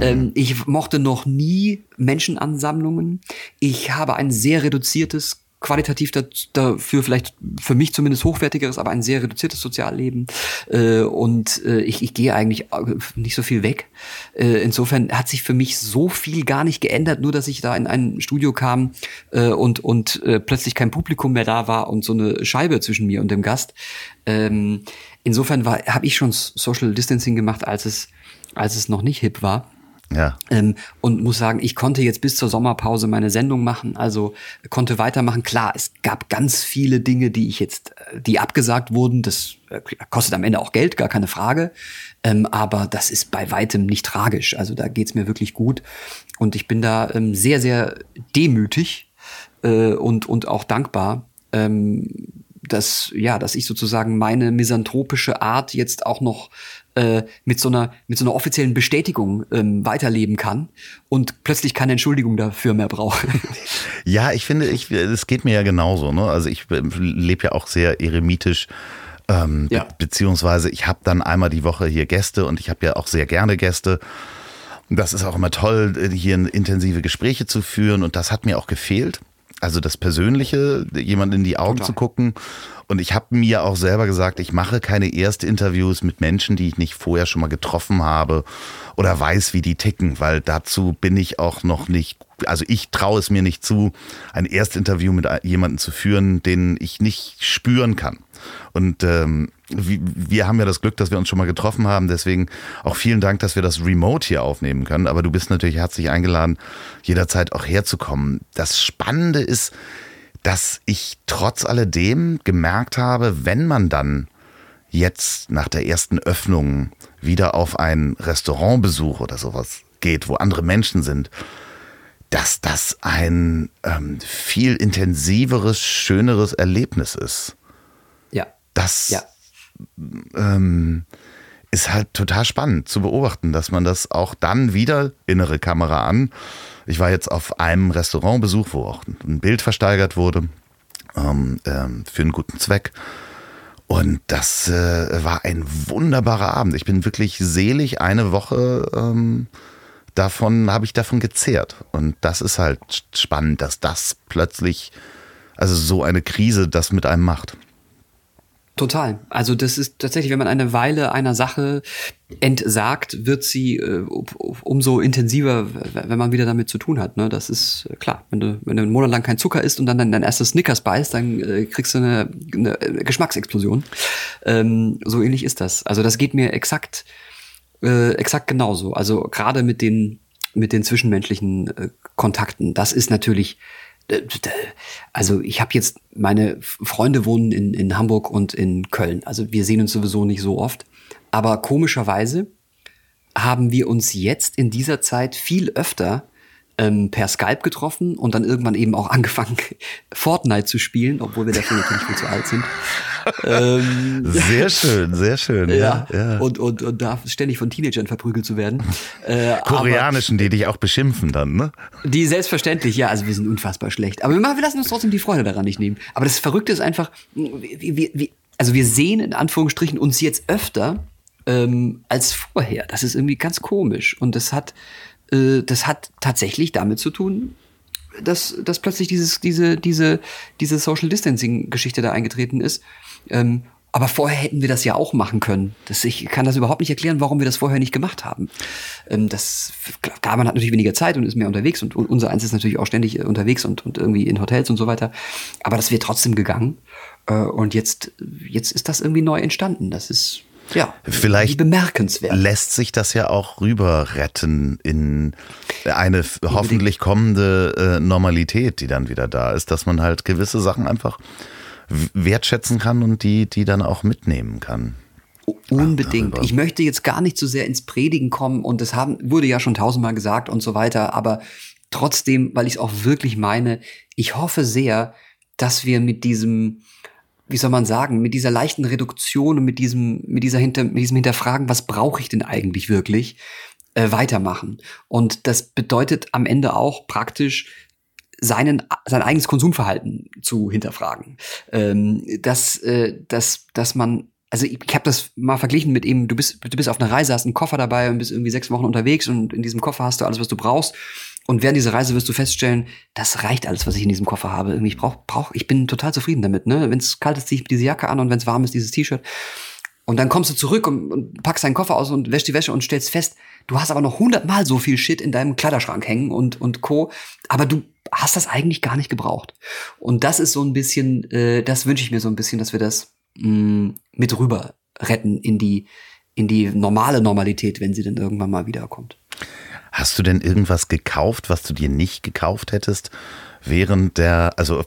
Ähm, ich mochte noch nie Menschenansammlungen. Ich habe ein sehr reduziertes, qualitativ da- dafür vielleicht für mich zumindest hochwertigeres, aber ein sehr reduziertes Sozialleben. Äh, und äh, ich, ich gehe eigentlich äh, nicht so viel weg. Äh, insofern hat sich für mich so viel gar nicht geändert, nur dass ich da in ein Studio kam äh, und, und äh, plötzlich kein Publikum mehr da war und so eine Scheibe zwischen mir und dem Gast. Ähm, insofern habe ich schon Social Distancing gemacht, als es als es noch nicht hip war. Ja. Ähm, und muss sagen, ich konnte jetzt bis zur Sommerpause meine Sendung machen, also konnte weitermachen. Klar, es gab ganz viele Dinge, die ich jetzt, äh, die abgesagt wurden. Das äh, kostet am Ende auch Geld, gar keine Frage. Ähm, aber das ist bei weitem nicht tragisch. Also da geht's mir wirklich gut. Und ich bin da ähm, sehr, sehr demütig äh, und, und auch dankbar, ähm, dass, ja, dass ich sozusagen meine misanthropische Art jetzt auch noch äh, mit so einer mit so einer offiziellen Bestätigung ähm, weiterleben kann und plötzlich keine Entschuldigung dafür mehr brauche. Ja, ich finde, ich, es geht mir ja genauso. Ne? Also ich lebe ja auch sehr eremitisch Ähm, Ja. be beziehungsweise ich habe dann einmal die Woche hier Gäste und ich habe ja auch sehr gerne Gäste. Das ist auch immer toll, äh, hier intensive Gespräche zu führen und das hat mir auch gefehlt. Also das Persönliche, jemand in die Augen Total. zu gucken. Und ich habe mir auch selber gesagt, ich mache keine Erstinterviews mit Menschen, die ich nicht vorher schon mal getroffen habe oder weiß, wie die ticken, weil dazu bin ich auch noch nicht, also ich traue es mir nicht zu, ein Erstinterview mit jemandem zu führen, den ich nicht spüren kann. Und ähm, wir, haben ja das Glück, dass wir uns schon mal getroffen haben. Deswegen auch vielen Dank, dass wir das remote hier aufnehmen können. Aber du bist natürlich herzlich eingeladen, jederzeit auch herzukommen. Das Spannende ist, dass ich trotz alledem gemerkt habe, wenn man dann jetzt nach der ersten Öffnung wieder auf einen Restaurantbesuch oder sowas geht, wo andere Menschen sind, dass das ein ähm, viel intensiveres, schöneres Erlebnis ist. Ja. Das Ja. Ähm, ist halt total spannend zu beobachten, dass man das auch dann wieder innere Kamera an. Ich war jetzt auf einem Restaurantbesuch, wo auch ein Bild versteigert wurde ähm, ähm, für einen guten Zweck. Und das äh, war ein wunderbarer Abend. Ich bin wirklich selig eine Woche ähm, davon, habe ich davon gezehrt. Und das ist halt spannend, dass das plötzlich, also so eine Krise das mit einem macht. Total. Also das ist tatsächlich, wenn man eine Weile einer Sache entsagt, wird sie äh, um- umso intensiver, wenn man wieder damit zu tun hat. Ne? Das ist äh, klar. Wenn du, wenn du einen Monat lang kein Zucker isst und dann dein, dein erstes Snickers beißt, dann äh, kriegst du eine, eine Geschmacksexplosion. Ähm, so ähnlich ist das. Also das geht mir exakt, äh, exakt genauso. Also gerade mit den mit den zwischenmenschlichen äh, Kontakten. Das ist natürlich äh, also ich habe jetzt, meine Freunde wohnen in, in Hamburg und in Köln. Also wir sehen uns sowieso nicht so oft. Aber komischerweise haben wir uns jetzt in dieser Zeit viel öfter ähm, per Skype getroffen und dann irgendwann eben auch angefangen, Fortnite zu spielen, obwohl wir dafür natürlich viel zu alt sind. ähm, Sehr schön, sehr schön. ja, Ja. Und, und, und da ständig von Teenagern verprügelt zu werden. Äh, aber- Koreanischen, die dich auch beschimpfen dann, ne? die selbstverständlich, ja, also wir sind unfassbar schlecht. Aber wir, machen, wir lassen uns trotzdem die Freude daran nicht nehmen. Aber das Verrückte ist einfach, wir, wir, wir, also wir sehen in Anführungsstrichen uns jetzt öfter ähm, als vorher. Das ist irgendwie ganz komisch. Und das hat, äh, das hat tatsächlich damit zu tun, dass, dass plötzlich dieses, diese, diese, diese Social Distancing-Geschichte da eingetreten ist. Ähm, aber vorher hätten wir das ja auch machen können. Das, ich kann das überhaupt nicht erklären, warum wir das vorher nicht gemacht haben. Ähm, das, klar, man hat natürlich weniger Zeit und ist mehr unterwegs und, und unser eins ist natürlich auch ständig äh, unterwegs und, und irgendwie in Hotels und so weiter. Aber das wäre trotzdem gegangen. Äh, und jetzt, jetzt ist das irgendwie neu entstanden. Das ist, ja, Vielleicht bemerkenswert. lässt sich das ja auch rüber retten in eine hoffentlich kommende äh, Normalität, die dann wieder da ist, dass man halt gewisse Sachen einfach wertschätzen kann und die, die dann auch mitnehmen kann. Unbedingt. darüber. Ich möchte jetzt gar nicht zu sehr ins Predigen kommen und das haben, wurde ja schon tausendmal gesagt und so weiter, aber trotzdem, weil ich es auch wirklich meine, ich hoffe sehr, dass wir mit diesem, wie soll man sagen, mit dieser leichten Reduktion und mit diesem, mit dieser Hinter, mit diesem Hinterfragen, was brauche ich denn eigentlich wirklich, äh, weitermachen. Und das bedeutet am Ende auch praktisch, seinen, sein eigenes Konsumverhalten zu hinterfragen. Ähm, dass, äh, dass, dass man, also ich, ich habe das mal verglichen mit eben, du bist, du bist auf einer Reise, hast einen Koffer dabei und bist irgendwie sechs Wochen unterwegs und in diesem Koffer hast du alles, was du brauchst. Und während dieser Reise wirst du feststellen, das reicht alles, was ich in diesem Koffer habe. Irgendwie, ich brauch, brauch, ich bin total zufrieden damit. Ne? Wenn es kalt ist, ziehe ich diese Jacke an und wenn es warm ist, dieses T-Shirt. Und dann kommst du zurück und, und packst deinen Koffer aus und wäschst die Wäsche und stellst fest, du hast aber noch hundertmal so viel Shit in deinem Kleiderschrank hängen und, und Co. Aber du hast das eigentlich gar nicht gebraucht. Und das ist so ein bisschen, äh, das wünsche ich mir so ein bisschen, dass wir das mh, mit rüber retten in die, in die normale Normalität, wenn sie dann irgendwann mal wiederkommt. Hast du denn irgendwas gekauft, was du dir nicht gekauft hättest? Während der, also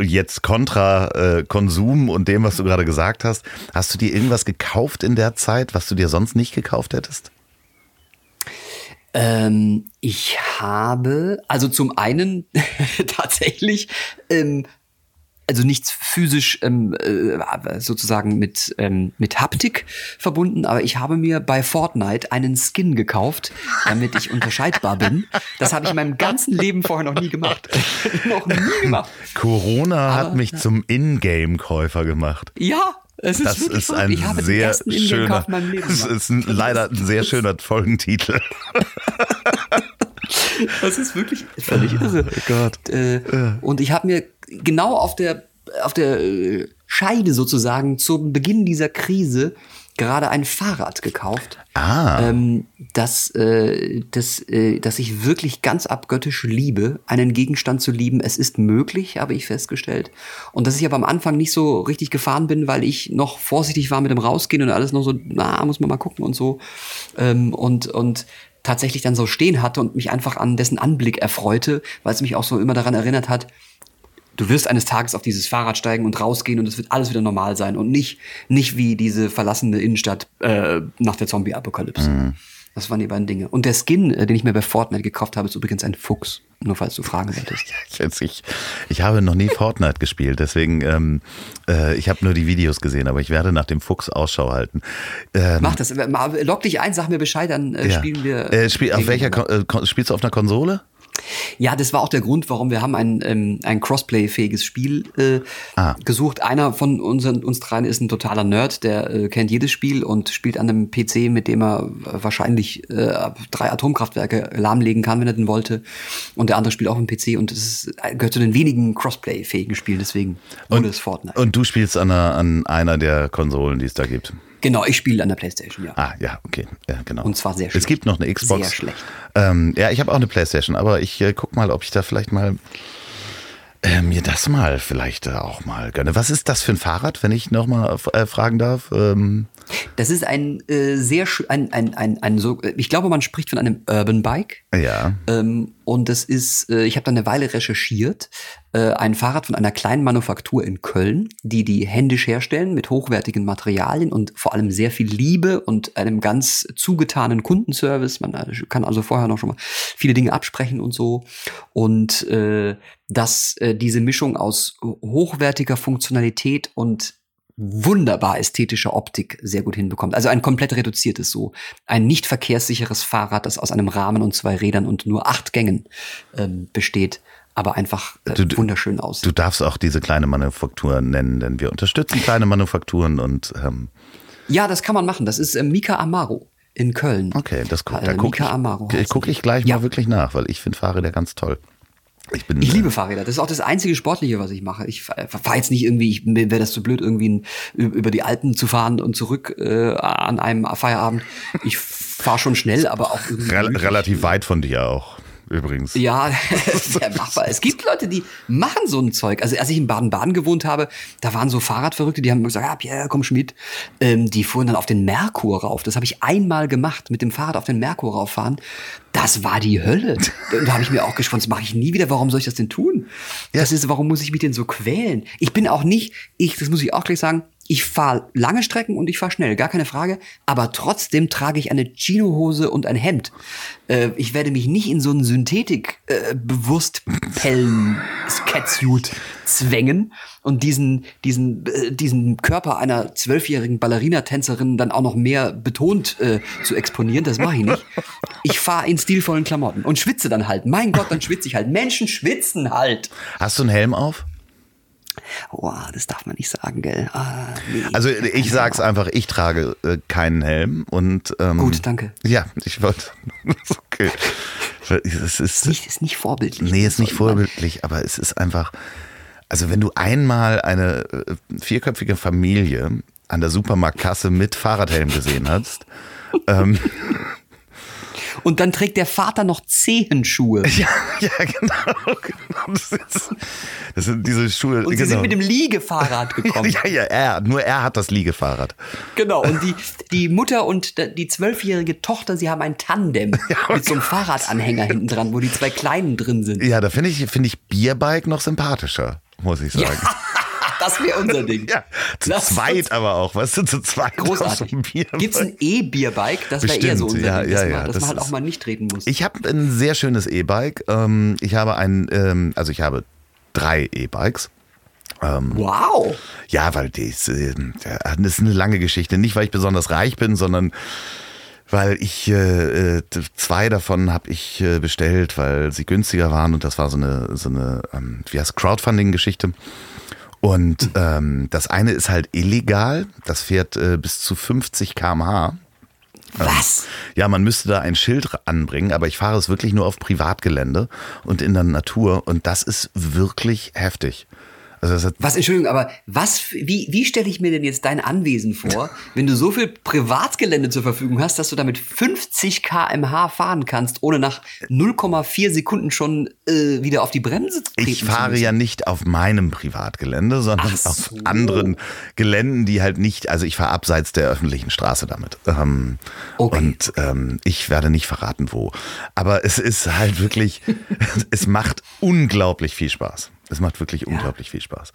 jetzt kontra äh, Konsum und dem, was du gerade gesagt hast, hast du dir irgendwas gekauft in der Zeit, was du dir sonst nicht gekauft hättest? Ähm, ich habe, also zum einen tatsächlich, ähm, also nichts physisch ähm, äh, sozusagen mit, ähm, mit Haptik verbunden, aber ich habe mir bei Fortnite einen Skin gekauft, damit ich unterscheidbar bin. Das habe ich in meinem ganzen Leben vorher noch nie gemacht. noch nie gemacht. Corona hat Aber- mich zum Ingame-Käufer gemacht. Ja, Es ist Das ist verrückt. ein sehr schöner, es ist ein, leider ein sehr schöner Folgentitel. Das ist wirklich völlig irre. Oh Gott. Äh, und ich habe mir genau auf der, auf der äh, Scheide sozusagen zum Beginn dieser Krise gerade ein Fahrrad gekauft. Ah. Ähm, das, äh, das, äh, das ich wirklich ganz abgöttisch liebe, einen Gegenstand zu lieben. Es ist möglich, habe ich festgestellt. Und dass ich aber am Anfang nicht so richtig gefahren bin, weil ich noch vorsichtig war mit dem Rausgehen und alles noch so, na, muss man mal gucken und so. Ähm, und, und tatsächlich dann so stehen hatte und mich einfach an dessen Anblick erfreute, weil es mich auch so immer daran erinnert hat, du wirst eines Tages auf dieses Fahrrad steigen und rausgehen und es wird alles wieder normal sein und nicht, nicht wie diese verlassene Innenstadt äh, nach der Zombie-Apokalypse. Das waren die beiden Dinge. Und der Skin, äh, den ich mir bei Fortnite gekauft habe, ist übrigens ein Fuchs. Nur falls du fragen wolltest. Ich, ich habe noch nie Fortnite gespielt, deswegen, ähm, äh, ich habe nur die Videos gesehen, aber ich werde nach dem Fuchs Ausschau halten. Ähm, Mach das. Äh, Log dich ein, sag mir Bescheid, dann äh, ja. spielen wir. Äh, spiel, auf welcher. Kon äh, Kon- spielst du auf einer Konsole? Ja, das war auch der Grund, warum wir haben ein, ähm, ein Crossplay-fähiges Spiel äh, Ah. gesucht. Einer von unseren, uns dreien ist ein totaler Nerd, der äh, kennt jedes Spiel und spielt an einem PC, mit dem er wahrscheinlich äh, drei Atomkraftwerke lahmlegen kann, wenn er denn wollte. Und der andere spielt auch am PC und es äh, gehört zu den wenigen Crossplay-fähigen Spielen, deswegen wurde es Fortnite. Und du spielst an einer, an einer der Konsolen, die es da gibt. Genau, ich spiele an der Playstation, ja. Ah, ja, okay, ja, genau. Und zwar sehr Es schlecht. gibt noch eine Xbox. Sehr schlecht. Ähm, ja, ich habe auch eine Playstation, aber ich äh, guck mal, ob ich da vielleicht mal äh, mir das mal vielleicht äh, auch mal gönne. Was ist das für ein Fahrrad, wenn ich noch mal äh, fragen darf? Ähm, Das ist ein äh, sehr schön, ein, ein, ein, ein so, ich glaube, man spricht von einem Urban Bike. ja. Ähm, und das ist, äh, ich habe da eine Weile recherchiert, äh, ein Fahrrad von einer kleinen Manufaktur in Köln, die die händisch herstellen mit hochwertigen Materialien und vor allem sehr viel Liebe und einem ganz zugetanen Kundenservice. Man äh, kann also vorher noch schon mal viele Dinge absprechen und so. Und äh, dass äh, diese Mischung aus hochwertiger Funktionalität und wunderbar ästhetischer Optik sehr gut hinbekommt. Also ein komplett reduziertes so. Ein nicht verkehrssicheres Fahrrad, das aus einem Rahmen und zwei Rädern und nur acht Gängen ähm, besteht, aber einfach äh, Du- wunderschön aussieht. Du darfst auch diese kleine Manufaktur nennen, denn wir unterstützen kleine Manufakturen und ähm, ja, das kann man machen. Das ist äh, Mika Amaro in Köln. okay, das guck, Äh, da gucke Mika Amaro ich, guck die. ich gleich Ja. mal wirklich nach, weil ich finde Fahrräder ganz toll. Ich bin Ich liebe Fahrräder. Das ist auch das einzige Sportliche, was ich mache. Ich fahre jetzt nicht irgendwie, ich, wäre das zu blöd, irgendwie über die Alpen zu fahren und zurück äh, an einem Feierabend. Ich fahre schon schnell, aber auch. Rel relativ weit von dir auch, übrigens. Ja, sehr machbar. Es gibt Leute, die machen so ein Zeug. Also als ich in Baden-Baden gewohnt habe, da waren so Fahrradverrückte, die haben gesagt, ja, Pierre, komm schon mit. Ähm, die fuhren dann auf den Merkur rauf. Das habe ich einmal gemacht, mit dem Fahrrad auf den Merkur rauffahren. Das war die Hölle. Da habe ich mir auch gesponnen, das mache ich nie wieder. Warum soll ich das denn tun? Das ist, warum muss ich mich denn so quälen? Ich bin auch nicht, ich, das muss ich auch gleich sagen, ich fahre lange Strecken und ich fahre schnell, gar keine Frage. Aber trotzdem trage ich eine Chino-Hose und ein Hemd. Äh, ich werde mich nicht in so einen Synthetik-Bewusstpellen-Catsuit zwängen und diesen, diesen, äh, diesen Körper einer zwölfjährigen Ballerina-Tänzerin dann auch noch mehr betont äh, zu exponieren. Das mache ich nicht. Ich fahre in stilvollen Klamotten und schwitze dann halt. Mein Gott, dann schwitze ich halt. Menschen schwitzen halt. Hast du einen Helm auf? Oh, das darf man nicht sagen, gell? Ah, nee. Also ich sag's einfach, ich trage äh, keinen Helm und ähm, Gut, danke. Ja, ich wollte. okay. Es ist, Nicht, ist nicht vorbildlich. nee, ist nicht vorbildlich, aber es ist einfach. Also wenn du einmal eine äh, vierköpfige Familie an der Supermarktkasse mit Fahrradhelm gesehen hast, ähm, Und dann trägt der Vater noch Zehenschuhe. ja, ja, genau, genau. Das, ist, das sind diese Schuhe. Und sie genau. sind mit dem Liegefahrrad gekommen. ja, ja, er, nur er hat das Liegefahrrad. Genau. Und die, die Mutter und die zwölfjährige Tochter, sie haben ein Tandem mit so einem Fahrradanhänger hinten dran, wo die zwei Kleinen drin sind. Ja, da finde ich, finde ich Bierbike noch sympathischer, muss ich sagen. Das wäre unser Ding. Ja, zu Das- zweit aber auch, weißt du, zu zweit. Großartig. Bierbike. Gibt's ein E-Bierbike? Das wäre eher so unser ja, Ding, ja, dass, ja, man, dass das man halt auch mal nicht treten muss. Ich habe ein sehr schönes E-Bike. Ähm, ich habe ein, ähm, also ich habe drei E-Bikes. wow. Ja, weil die ist, äh, das ist eine lange Geschichte. Nicht, weil ich besonders reich bin, sondern weil ich äh, äh, zwei davon habe ich äh, bestellt, weil sie günstiger waren und das war so eine so eine ähm, wie heißt Crowdfunding-Geschichte. Und ähm, das eine ist halt illegal, das fährt äh, bis zu 50 km/h. Was? Ja, man müsste da ein Schild anbringen, aber ich fahre es wirklich nur auf Privatgelände und in der Natur und das ist wirklich heftig. Also was, Entschuldigung, aber was, wie, wie stelle ich mir denn jetzt dein Anwesen vor, wenn du so viel Privatgelände zur Verfügung hast, dass du damit 50 kmh fahren kannst, ohne nach 0,4 Sekunden schon äh, wieder auf die Bremse zu treten Ich fahre ja nicht auf meinem Privatgelände, sondern so. auf anderen Geländen, die halt nicht, also ich fahre abseits der öffentlichen Straße damit. Ähm, okay. Und ähm, ich werde nicht verraten, wo. Aber es ist halt wirklich, es macht unglaublich viel Spaß. Es macht wirklich ja. unglaublich viel Spaß.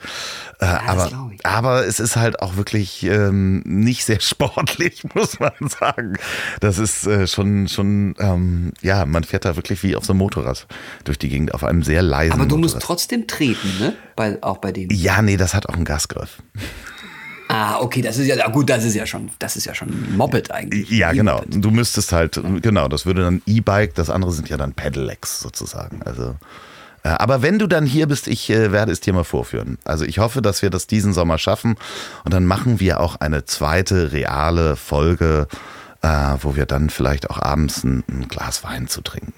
Äh, ja, aber, aber es ist halt auch wirklich ähm, nicht sehr sportlich, muss man sagen. Das ist äh, schon, schon ähm, ja, man fährt da wirklich wie auf so einem Motorrad durch die Gegend, auf einem sehr leisen Aber du Motorrad. musst trotzdem treten, ne? Bei, auch bei denen. Ja, nee, das hat auch einen Gasgriff. Ah, okay, das ist ja gut, das ist ja schon, das ist ja schon Moped eigentlich. Ja, genau. Du müsstest halt, genau, das würde dann E-Bike, das andere sind ja dann Pedelecs sozusagen. Also aber wenn du dann hier bist, ich äh, werde es dir mal vorführen. Also ich hoffe, dass wir das diesen Sommer schaffen und dann machen wir auch eine zweite reale Folge, äh, wo wir dann vielleicht auch abends ein, ein Glas Wein zu trinken.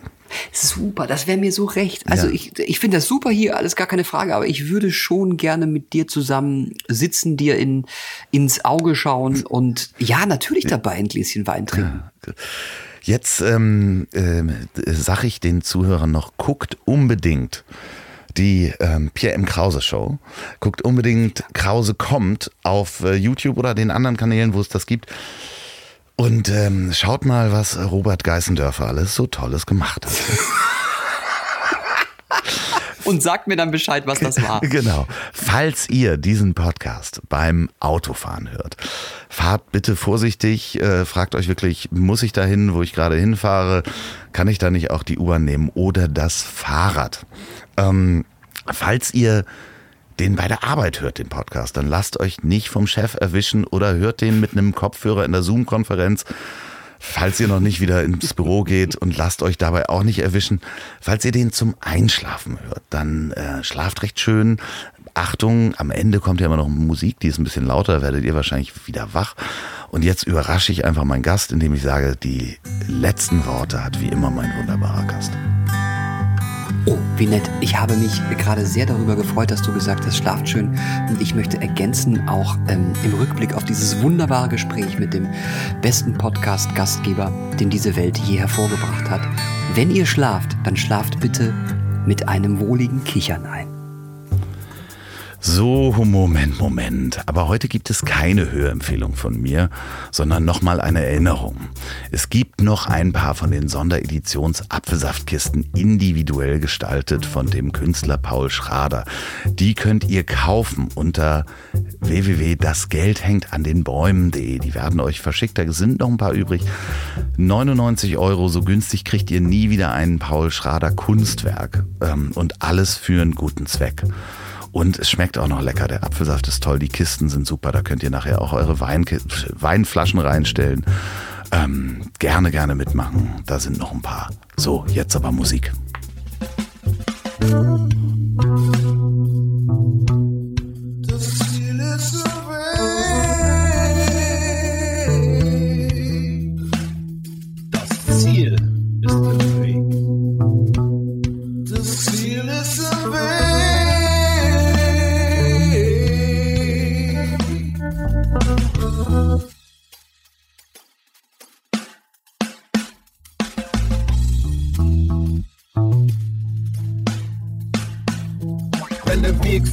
Super, das wäre mir so recht. Also ja. ich, ich finde das super hier, alles gar keine Frage, aber ich würde schon gerne mit dir zusammen sitzen, dir in, ins Auge schauen und ja, natürlich dabei ein Gläschen Wein trinken. Ja. Jetzt ähm, äh, sage ich den Zuhörern noch, guckt unbedingt die ähm, Pierre M. Krause Show. Guckt unbedingt Krause kommt auf äh, YouTube oder den anderen Kanälen, wo es das gibt. Und ähm, schaut mal, was Robert Geißendörfer alles so Tolles gemacht hat. und sagt mir dann Bescheid, was das war. Genau. Falls ihr diesen Podcast beim Autofahren hört, fahrt bitte vorsichtig, äh, fragt euch wirklich, muss ich da hin, wo ich gerade hinfahre? Kann ich da nicht auch die U-Bahn nehmen oder das Fahrrad? Ähm, falls ihr den bei der Arbeit hört, den Podcast, dann lasst euch nicht vom Chef erwischen oder hört den mit einem Kopfhörer in der Zoom-Konferenz falls ihr noch nicht wieder ins Büro geht und lasst euch dabei auch nicht erwischen, falls ihr den zum Einschlafen hört, dann äh, schlaft recht schön. Achtung, am Ende kommt ja immer noch Musik, die ist ein bisschen lauter, werdet ihr wahrscheinlich wieder wach. Und jetzt überrasche ich einfach meinen Gast, indem ich sage, die letzten Worte hat wie immer mein wunderbarer Gast. Oh, wie nett. Ich habe mich gerade sehr darüber gefreut, dass du gesagt hast, schlaft schön. Und ich möchte ergänzen, auch ähm, im Rückblick auf dieses wunderbare Gespräch mit dem besten Podcast-Gastgeber, den diese Welt je hervorgebracht hat. Wenn ihr schlaft, dann schlaft bitte mit einem wohligen Kichern ein. So, Moment, Moment. Aber heute gibt es keine Hörempfehlung von mir, sondern nochmal eine Erinnerung. Es gibt noch ein paar von den Sondereditions-Apfelsaftkisten individuell gestaltet von dem Künstler Paul Schrader. Die könnt ihr kaufen unter www.dasgeldhängtandenbäumen.de. Die werden euch verschickt, da sind noch ein paar übrig. 99 Euro, so günstig kriegt ihr nie wieder ein Paul Schrader Kunstwerk. Ähm, und alles für einen guten Zweck. Und es schmeckt auch noch lecker. Der Apfelsaft ist toll, die Kisten sind super. Da könnt ihr nachher auch eure Wein Weinflaschen reinstellen. Ähm, gerne, gerne mitmachen. Da sind noch ein paar. So, jetzt aber Musik.